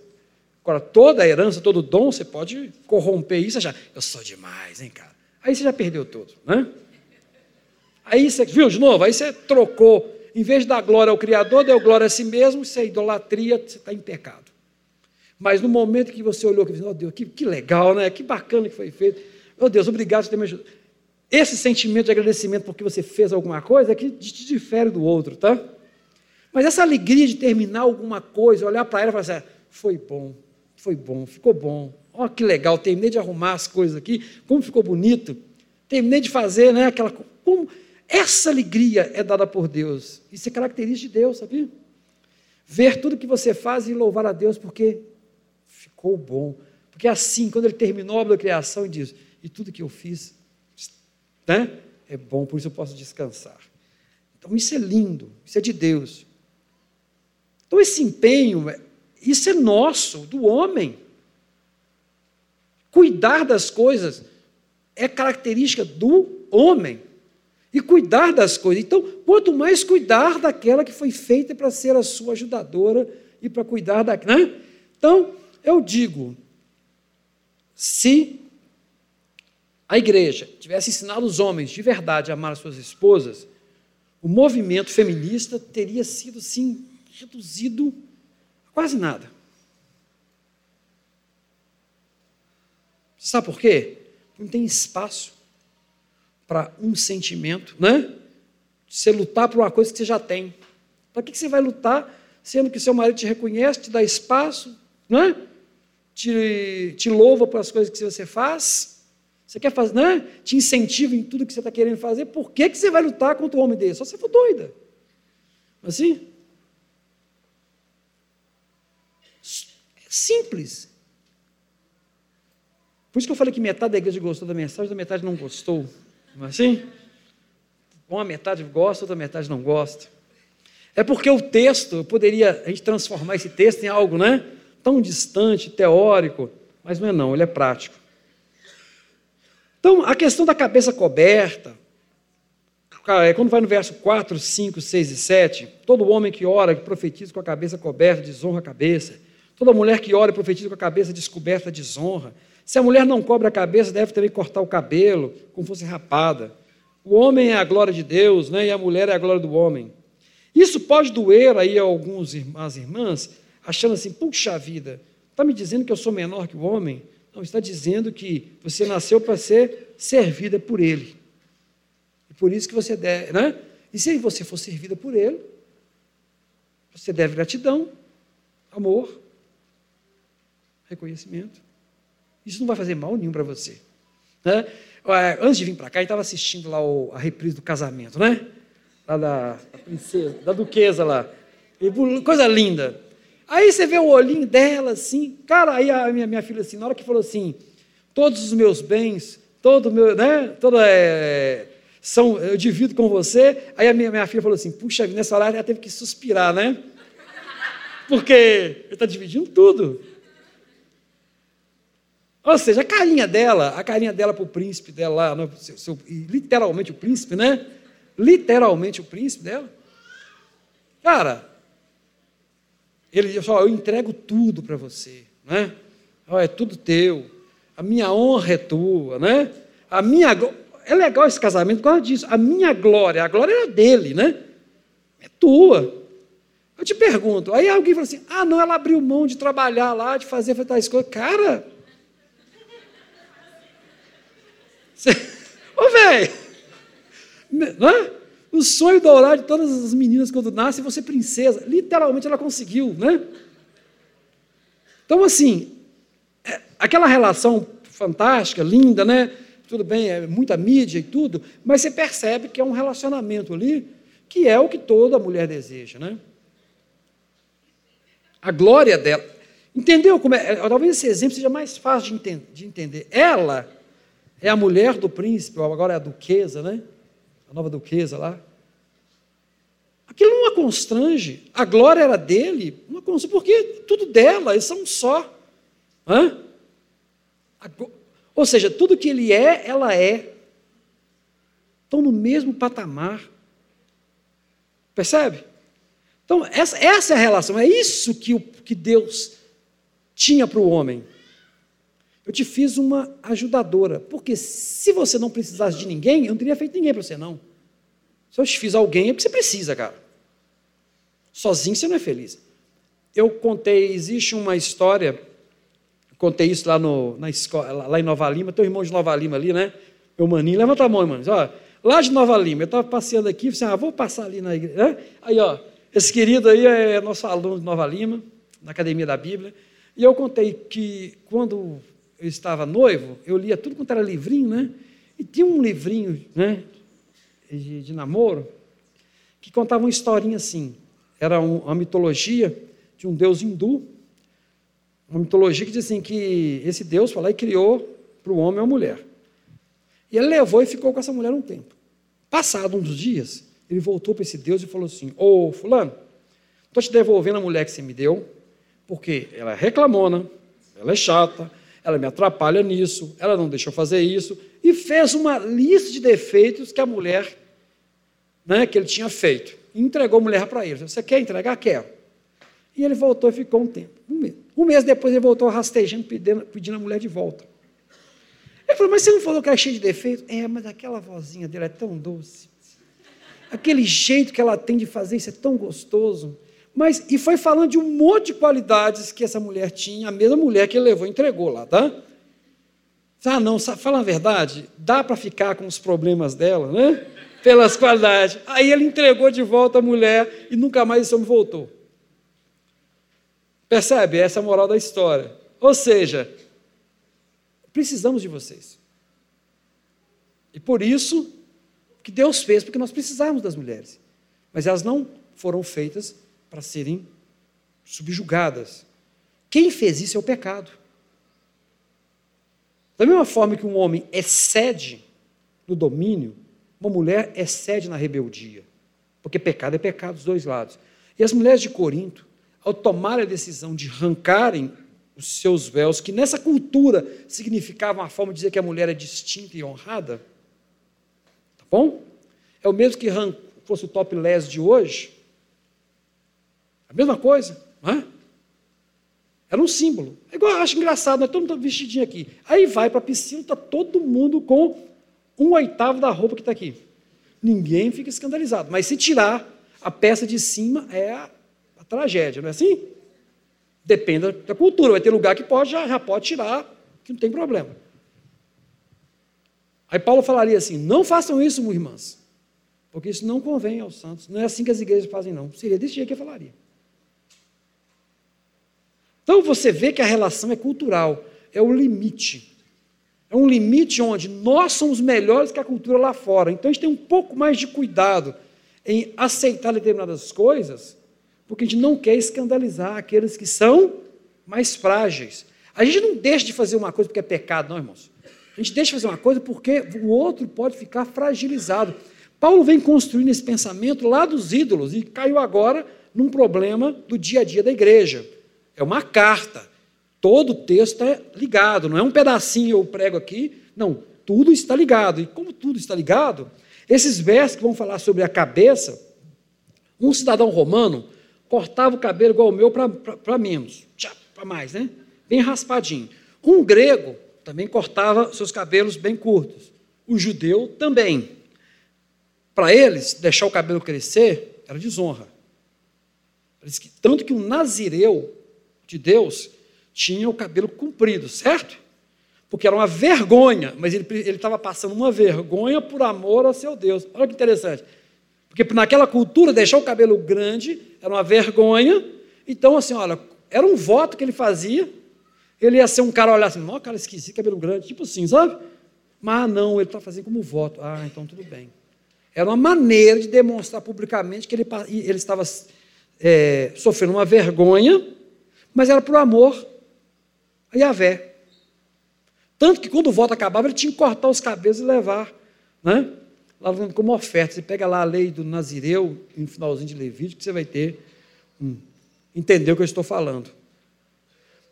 agora, toda a herança, todo dom, você pode corromper isso e achar, eu sou demais, hein, cara? Aí você já perdeu tudo, né? Aí você, viu de novo? Aí você trocou, em vez de dar glória ao Criador, deu glória a si mesmo, isso é idolatria, você está em pecado. Mas no momento que você olhou, que disse, oh Deus, que, que legal, né? Que bacana que foi feito. Oh Deus, obrigado por ter me ajudado. Esse sentimento de agradecimento porque você fez alguma coisa é que te difere do outro, tá? Mas essa alegria de terminar alguma coisa, olhar para ela e falar assim, ah, foi bom, foi bom, ficou bom. Ó, oh, que legal, terminei de arrumar as coisas aqui, como ficou bonito. Terminei de fazer, né, aquela como essa alegria é dada por Deus. Isso é característica de Deus, sabia? Ver tudo que você faz e louvar a Deus porque ficou bom. Porque assim, quando ele terminou a obra da criação, ele diz: E tudo que eu fiz né, é bom, por isso eu posso descansar. Então isso é lindo, isso é de Deus. Então esse empenho, isso é nosso, do homem. Cuidar das coisas é característica do homem. E cuidar das coisas. Então, quanto mais cuidar daquela que foi feita para ser a sua ajudadora e para cuidar da. Né? Então, eu digo, se a igreja tivesse ensinado os homens de verdade a amar as suas esposas, o movimento feminista teria sido, sim, reduzido a quase nada. Sabe por quê? Não tem espaço para um sentimento, né? Você lutar por uma coisa que você já tem. Para que você vai lutar, sendo que seu marido te reconhece, te dá espaço, não é? Te, te louva pelas coisas que você faz, você quer fazer, né? te incentiva em tudo que você está querendo fazer, por que, que você vai lutar contra um homem desse? Só se for doida. Assim? É simples. Por isso que eu falei que metade da igreja gostou da mensagem, da metade não gostou. Não é assim? Uma metade gosta, outra metade não gosta. É porque o texto, poderia a gente transformar esse texto em algo, né? Tão distante, teórico, mas não é não, ele é prático. Então, a questão da cabeça coberta, é, quando vai no verso 4, 5, 6 e 7, todo homem que ora, que profetiza com a cabeça coberta, desonra a cabeça. Toda mulher que ora e profetiza com a cabeça descoberta, desonra. Se a mulher não cobre a cabeça, deve também cortar o cabelo, como fosse rapada. O homem é a glória de Deus, né? e a mulher é a glória do homem. Isso pode doer aí a algumas irmãs irmãs, achando assim, puxa vida, está me dizendo que eu sou menor que o homem? Não, está dizendo que você nasceu para ser servida por ele. E por isso que você deve, né? E se você for servida por ele, você deve gratidão, amor, reconhecimento. Isso não vai fazer mal nenhum para você. Né? Antes de vir para cá, eu estava assistindo lá a reprise do casamento, né? Lá da, da princesa, da duquesa lá. E, coisa linda. Aí você vê o olhinho dela assim, cara, aí a minha, minha filha assim, na hora que falou assim, todos os meus bens, todo meu, né, toda é, são, eu divido com você. Aí a minha, minha filha falou assim, puxa, nessa hora ela teve que suspirar, né? Porque ele está dividindo tudo. Ou seja, a carinha dela, a carinha dela para o príncipe dela lá, seu, seu, literalmente o príncipe, né? Literalmente o príncipe dela. Cara, ele diz: Ó, eu entrego tudo para você, né? Ó, é tudo teu. A minha honra é tua, né? A minha é legal esse casamento por causa disso. A minha glória, a glória é dele, né? É tua. Eu te pergunto, aí alguém fala assim: ah, não, ela abriu mão de trabalhar lá, de fazer tais coisas. Cara, Ô, velho! Né? O sonho dourado de todas as meninas quando nascem é você princesa. Literalmente ela conseguiu, né? Então, assim, é, aquela relação fantástica, linda, né? Tudo bem, é muita mídia e tudo, mas você percebe que é um relacionamento ali que é o que toda mulher deseja, né? A glória dela. Entendeu como é? Talvez esse exemplo seja mais fácil de entender. Ela é a mulher do príncipe, agora é a duquesa, né? A nova duquesa lá. Aquilo não a constrange. A glória era dele, não a constrange, porque tudo dela, eles são só. Hã? Ou seja, tudo que ele é, ela é. Estão no mesmo patamar. Percebe? Então, essa, essa é a relação, é isso que, o, que Deus tinha para o homem. Eu te fiz uma ajudadora, porque se você não precisasse de ninguém, eu não teria feito ninguém para você, não. Se eu te fiz alguém, é porque você precisa, cara. Sozinho você não é feliz. Eu contei, existe uma história, contei isso lá, no, na escola, lá em Nova Lima, teu irmão de Nova Lima ali, né? Meu maninho, levanta a mão, mano. Ó, lá de Nova Lima, eu estava passeando aqui, falei ah, vou passar ali na igreja. Né? Aí, ó, esse querido aí é nosso aluno de Nova Lima, na Academia da Bíblia. E eu contei que quando eu estava noivo, eu lia tudo quanto era livrinho, né? E tinha um livrinho, né? De, de namoro, que contava uma historinha assim. Era um, uma mitologia de um deus hindu. Uma mitologia que diz assim, que esse deus foi lá e criou para o homem uma mulher. E ele levou e ficou com essa mulher um tempo. Passado uns dias, ele voltou para esse Deus e falou assim: Ô Fulano, estou te devolvendo a mulher que você me deu, porque ela é reclamona, ela é chata, ela me atrapalha nisso, ela não deixa eu fazer isso, e fez uma lista de defeitos que a mulher, né, que ele tinha feito. Entregou a mulher para ele. Você quer entregar? Quero. E ele voltou e ficou um tempo. Um mês, um mês depois ele voltou rastejando, pedindo, pedindo a mulher de volta. Ele falou, mas você não falou que era cheio de defeitos? É, mas aquela vozinha dele é tão doce. Aquele jeito que ela tem de fazer isso é tão gostoso. Mas, e foi falando de um monte de qualidades que essa mulher tinha, a mesma mulher que ele levou e entregou lá, tá? Ah, não, fala a verdade, dá para ficar com os problemas dela, né? Pelas qualidades. Aí ele entregou de volta a mulher e nunca mais esse homem voltou. Percebe? Essa é a moral da história. Ou seja, precisamos de vocês. E por isso que Deus fez, porque nós precisamos das mulheres. Mas elas não foram feitas para serem subjugadas. Quem fez isso é o pecado. Da mesma forma que um homem excede no domínio, uma mulher excede na rebeldia. Porque pecado é pecado dos dois lados. E as mulheres de Corinto, ao tomar a decisão de arrancarem os seus véus, que nessa cultura significava uma forma de dizer que a mulher é distinta e honrada, tá bom? É o mesmo que fosse o top les de hoje. A mesma coisa, não é? Era um símbolo. É igual, acho engraçado, nós todo mundo vestidinho aqui. Aí vai para a piscina, está todo mundo com um oitavo da roupa que está aqui. Ninguém fica escandalizado. Mas se tirar a peça de cima, é a, a tragédia, não é assim? Depende da cultura. Vai ter lugar que pode, já, já pode tirar, que não tem problema. Aí Paulo falaria assim: não façam isso, irmãs, porque isso não convém aos santos. Não é assim que as igrejas fazem, não. Seria desse jeito que eu falaria. Então você vê que a relação é cultural, é o limite. É um limite onde nós somos melhores que a cultura lá fora. Então a gente tem um pouco mais de cuidado em aceitar determinadas coisas, porque a gente não quer escandalizar aqueles que são mais frágeis. A gente não deixa de fazer uma coisa porque é pecado, não, irmãos. A gente deixa de fazer uma coisa porque o outro pode ficar fragilizado. Paulo vem construindo esse pensamento lá dos ídolos e caiu agora num problema do dia a dia da igreja. É uma carta. Todo o texto é ligado, não é um pedacinho eu prego aqui. Não, tudo está ligado. E como tudo está ligado, esses versos que vão falar sobre a cabeça, um cidadão romano cortava o cabelo igual o meu para menos, para mais, né? Bem raspadinho. Um grego também cortava seus cabelos bem curtos. O judeu também. Para eles, deixar o cabelo crescer era desonra. Tanto que um nazireu de Deus tinha o cabelo comprido, certo? Porque era uma vergonha, mas ele estava passando uma vergonha por amor ao seu Deus. Olha que interessante. Porque naquela cultura, deixar o cabelo grande era uma vergonha. Então, assim, olha, era um voto que ele fazia. Ele ia ser um cara olhar assim, nossa, cara esquisito, cabelo grande, tipo assim, sabe? Mas não, ele está fazendo como voto. Ah, então tudo bem. Era uma maneira de demonstrar publicamente que ele, ele estava é, sofrendo uma vergonha mas era por amor a Yahvé. Tanto que quando o voto acabava, ele tinha que cortar os cabelos e levar, né? Lá como oferta. Você pega lá a lei do Nazireu, no finalzinho de Levítico, que você vai ter, hum, entender o que eu estou falando.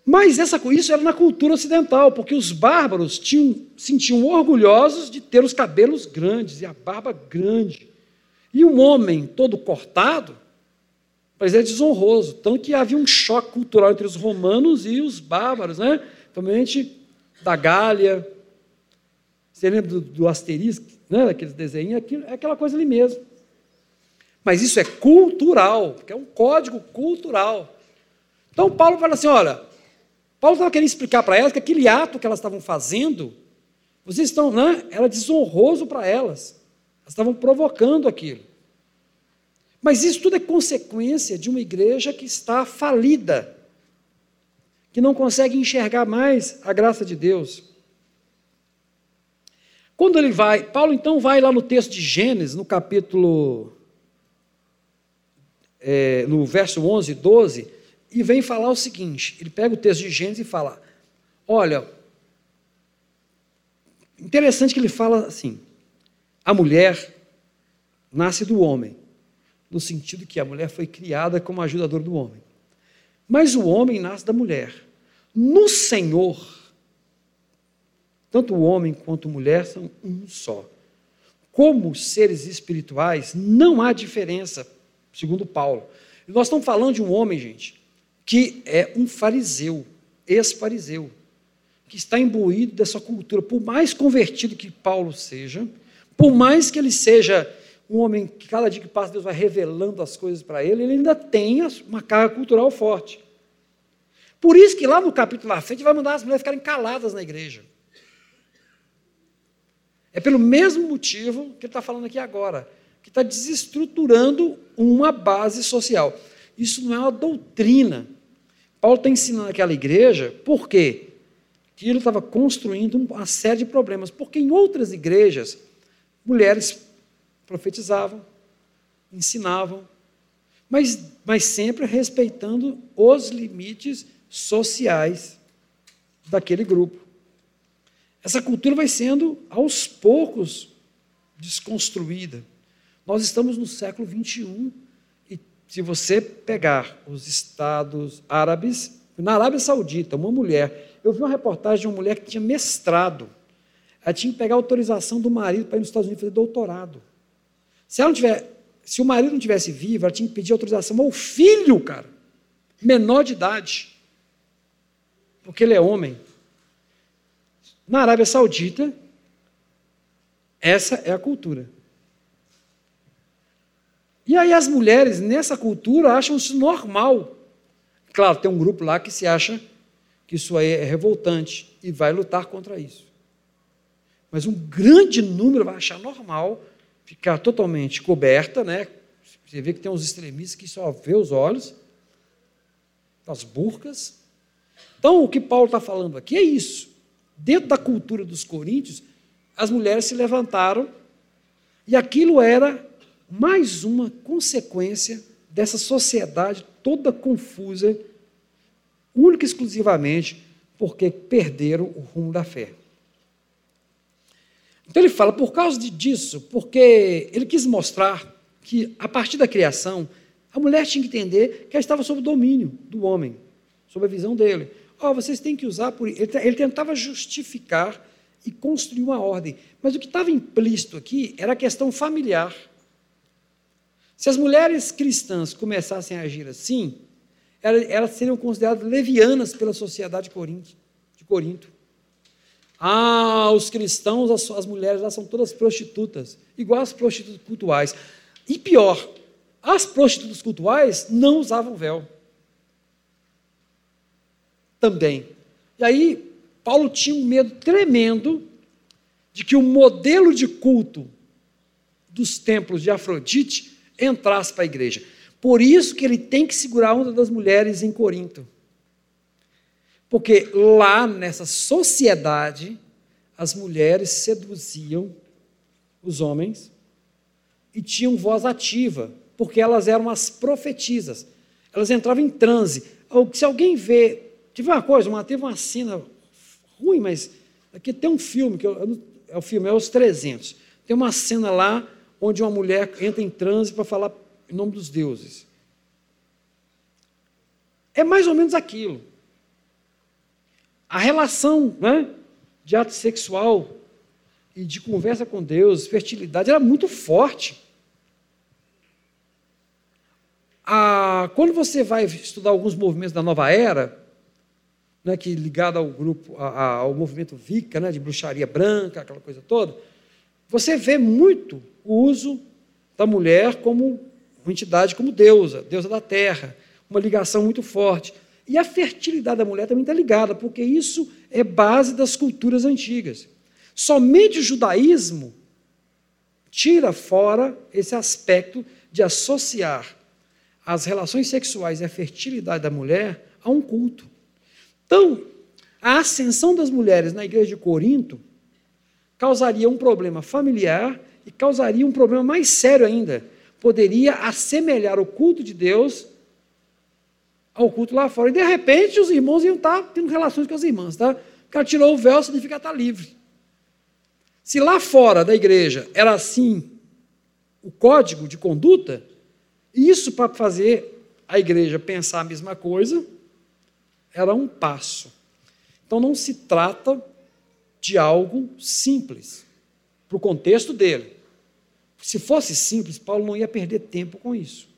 Mas essa, isso era na cultura ocidental, porque os bárbaros tinham, sentiam orgulhosos de ter os cabelos grandes e a barba grande. E um homem todo cortado, mas é desonroso. Tanto que havia um choque cultural entre os romanos e os bárbaros, né? Principalmente da Gália. Você lembra do, do asterisco, né? Daqueles desenhos? É aquela coisa ali mesmo. Mas isso é cultural, porque é um código cultural. Então Paulo fala assim: olha, Paulo estava querendo explicar para elas que aquele ato que elas estavam fazendo, vocês estão, né? Era desonroso para elas. Elas estavam provocando aquilo. Mas isso tudo é consequência de uma igreja que está falida, que não consegue enxergar mais a graça de Deus. Quando ele vai, Paulo então vai lá no texto de Gênesis, no capítulo, é, no verso 11 e 12, e vem falar o seguinte: ele pega o texto de Gênesis e fala: Olha, interessante que ele fala assim: a mulher nasce do homem no sentido que a mulher foi criada como ajudador do homem. Mas o homem nasce da mulher. No Senhor, tanto o homem quanto a mulher são um só. Como seres espirituais, não há diferença, segundo Paulo. Nós estamos falando de um homem, gente, que é um fariseu, ex-fariseu, que está imbuído dessa cultura. Por mais convertido que Paulo seja, por mais que ele seja um homem que cada dia que passa Deus vai revelando as coisas para ele, ele ainda tem uma carga cultural forte. Por isso que lá no capítulo à frente vai mandar as mulheres ficarem caladas na igreja. É pelo mesmo motivo que ele está falando aqui agora, que está desestruturando uma base social. Isso não é uma doutrina. Paulo está ensinando aquela igreja, por quê? Que ele estava construindo uma série de problemas. Porque em outras igrejas, mulheres profetizavam, ensinavam, mas, mas sempre respeitando os limites sociais daquele grupo. Essa cultura vai sendo, aos poucos, desconstruída. Nós estamos no século 21 e se você pegar os estados árabes, na Arábia Saudita, uma mulher, eu vi uma reportagem de uma mulher que tinha mestrado, ela tinha que pegar autorização do marido para ir nos Estados Unidos fazer doutorado. Se ela não tiver, se o marido não tivesse vivo, ela tinha que pedir autorização ao filho, cara, menor de idade, porque ele é homem. Na Arábia Saudita, essa é a cultura. E aí as mulheres nessa cultura acham isso normal. Claro, tem um grupo lá que se acha que isso aí é revoltante e vai lutar contra isso. Mas um grande número vai achar normal ficar totalmente coberta, né? Você vê que tem uns extremistas que só vê os olhos, as burcas. Então, o que Paulo está falando aqui é isso. Dentro da cultura dos coríntios, as mulheres se levantaram e aquilo era mais uma consequência dessa sociedade toda confusa, única e exclusivamente porque perderam o rumo da fé. Então ele fala, por causa disso, porque ele quis mostrar que, a partir da criação, a mulher tinha que entender que ela estava sob o domínio do homem, sob a visão dele. Oh, vocês têm que usar por. Ele, ele tentava justificar e construir uma ordem. Mas o que estava implícito aqui era a questão familiar. Se as mulheres cristãs começassem a agir assim, elas seriam consideradas levianas pela sociedade de Corinto. Ah, os cristãos, as, as mulheres lá são todas prostitutas, igual as prostitutas cultuais. E pior, as prostitutas cultuais não usavam véu. Também. E aí, Paulo tinha um medo tremendo de que o modelo de culto dos templos de Afrodite entrasse para a igreja. Por isso que ele tem que segurar a onda das mulheres em Corinto. Porque lá nessa sociedade, as mulheres seduziam os homens e tinham voz ativa, porque elas eram as profetisas. Elas entravam em transe. Se alguém vê, tive uma coisa, uma, teve uma cena ruim, mas aqui tem um filme, que eu, é o filme, é Os 300. Tem uma cena lá onde uma mulher entra em transe para falar em nome dos deuses. É mais ou menos aquilo. A relação né, de ato sexual e de conversa com Deus, fertilidade, era muito forte. Ah, quando você vai estudar alguns movimentos da nova era, né, que ligado ao grupo, a, a, ao movimento Wicca, né, de bruxaria branca, aquela coisa toda, você vê muito o uso da mulher como uma entidade, como deusa, deusa da terra, uma ligação muito forte. E a fertilidade da mulher também está ligada, porque isso é base das culturas antigas. Somente o judaísmo tira fora esse aspecto de associar as relações sexuais e a fertilidade da mulher a um culto. Então, a ascensão das mulheres na igreja de Corinto causaria um problema familiar e causaria um problema mais sério ainda. Poderia assemelhar o culto de Deus ao culto lá fora. E de repente os irmãos iam estar tendo relações com as irmãs. Tá? O cara tirou o véu, significa estar livre. Se lá fora da igreja era assim o código de conduta, isso para fazer a igreja pensar a mesma coisa, era um passo. Então não se trata de algo simples, para o contexto dele. Se fosse simples, Paulo não ia perder tempo com isso.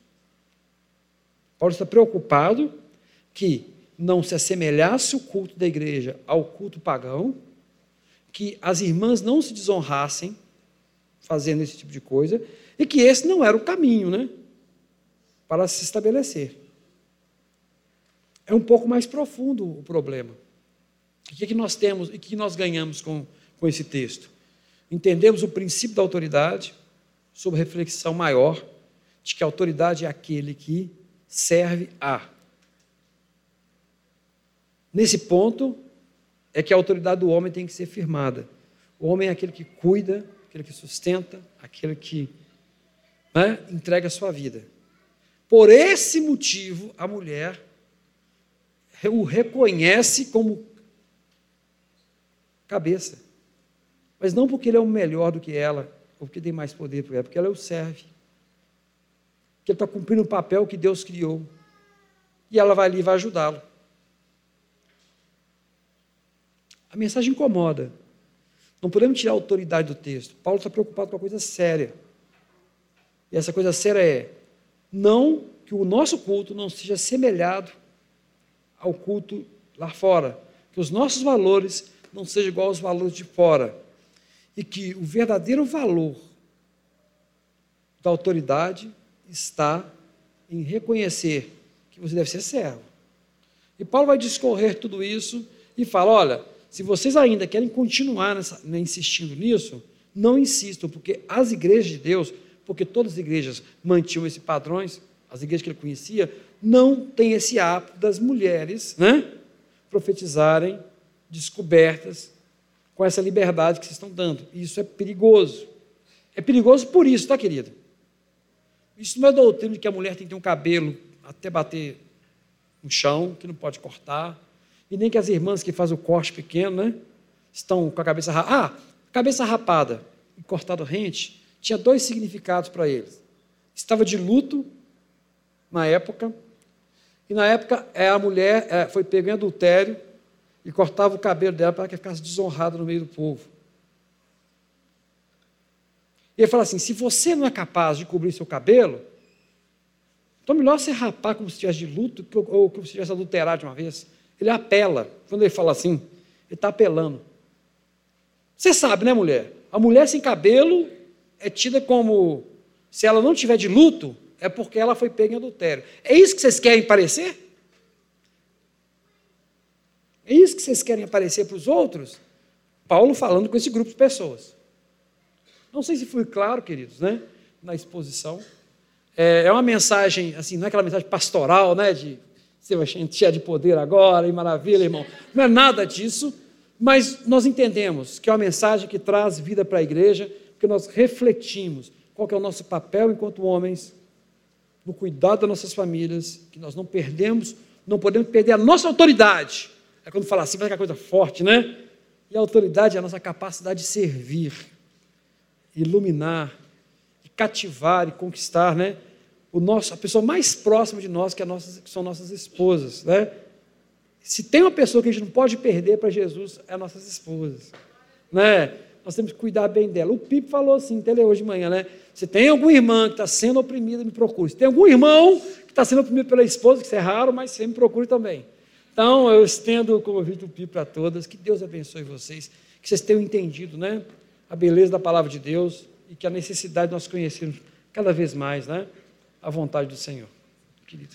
Paulo está preocupado que não se assemelhasse o culto da igreja ao culto pagão, que as irmãs não se desonrassem fazendo esse tipo de coisa, e que esse não era o caminho, né? Para se estabelecer é um pouco mais profundo o problema. O que, é que nós temos e o que nós ganhamos com, com esse texto? Entendemos o princípio da autoridade, sob reflexão maior, de que a autoridade é aquele que serve a. Nesse ponto, é que a autoridade do homem tem que ser firmada. O homem é aquele que cuida, aquele que sustenta, aquele que né, entrega a sua vida. Por esse motivo, a mulher o reconhece como cabeça. Mas não porque ele é o melhor do que ela, ou porque tem mais poder por ela, porque ela o serve. Porque ele está cumprindo o papel que Deus criou. E ela vai ali e vai ajudá-lo. A mensagem incomoda. Não podemos tirar a autoridade do texto. Paulo está preocupado com uma coisa séria. E essa coisa séria é não que o nosso culto não seja semelhado ao culto lá fora, que os nossos valores não sejam igual aos valores de fora, e que o verdadeiro valor da autoridade está em reconhecer que você deve ser servo. E Paulo vai discorrer tudo isso e fala: olha, se vocês ainda querem continuar nessa, né, insistindo nisso, não insistam, porque as igrejas de Deus, porque todas as igrejas mantinham esses padrões, as igrejas que ele conhecia, não têm esse hábito das mulheres né, profetizarem descobertas com essa liberdade que vocês estão dando. Isso é perigoso. É perigoso por isso, tá, querido? Isso não é doutrina de que a mulher tem que ter um cabelo até bater no chão, que não pode cortar, e nem que as irmãs que fazem o corte pequeno, né, estão com a cabeça rapada. Ah, cabeça rapada e cortado rente, tinha dois significados para eles. Estava de luto na época, e na época é, a mulher é, foi pega em adultério e cortava o cabelo dela para que ficasse desonrada no meio do povo. E ele fala assim: se você não é capaz de cobrir seu cabelo, então é melhor você rapar como se estivesse de luto ou como se estivesse adulterado de uma vez. Ele apela. Quando ele fala assim, ele está apelando. Você sabe, né, mulher? A mulher sem cabelo é tida como, se ela não tiver de luto, é porque ela foi pega em adultério. É isso que vocês querem parecer? É isso que vocês querem aparecer para os outros? Paulo falando com esse grupo de pessoas. Não sei se fui claro, queridos, né? Na exposição. É, é uma mensagem, assim, não é aquela mensagem pastoral, né? De você vai encher de poder agora, e maravilha, irmão. Não é nada disso, mas nós entendemos que é uma mensagem que traz vida para a igreja, porque nós refletimos qual é o nosso papel enquanto homens no cuidado das nossas famílias, que nós não perdemos, não podemos perder a nossa autoridade. É quando fala assim, vai aquela coisa forte, né? E a autoridade é a nossa capacidade de servir, iluminar, cativar e conquistar, né? o nosso, a pessoa mais próxima de nós, que, é nossas, que são nossas esposas. Né? Se tem uma pessoa que a gente não pode perder para Jesus, é nossas esposas. Né? Nós temos que cuidar bem dela. O Pipo falou assim, até hoje de manhã, né? Se tem alguma irmã que está sendo oprimida, me procure. Se tem algum irmão que está sendo oprimido pela esposa, que isso é raro, mas você me procure também. Então, eu estendo o convite do Pipo para todas. Que Deus abençoe vocês. Que vocês tenham entendido né? A beleza da palavra de Deus e que a necessidade de nós conhecermos cada vez mais, né? a vontade do Senhor. Querido.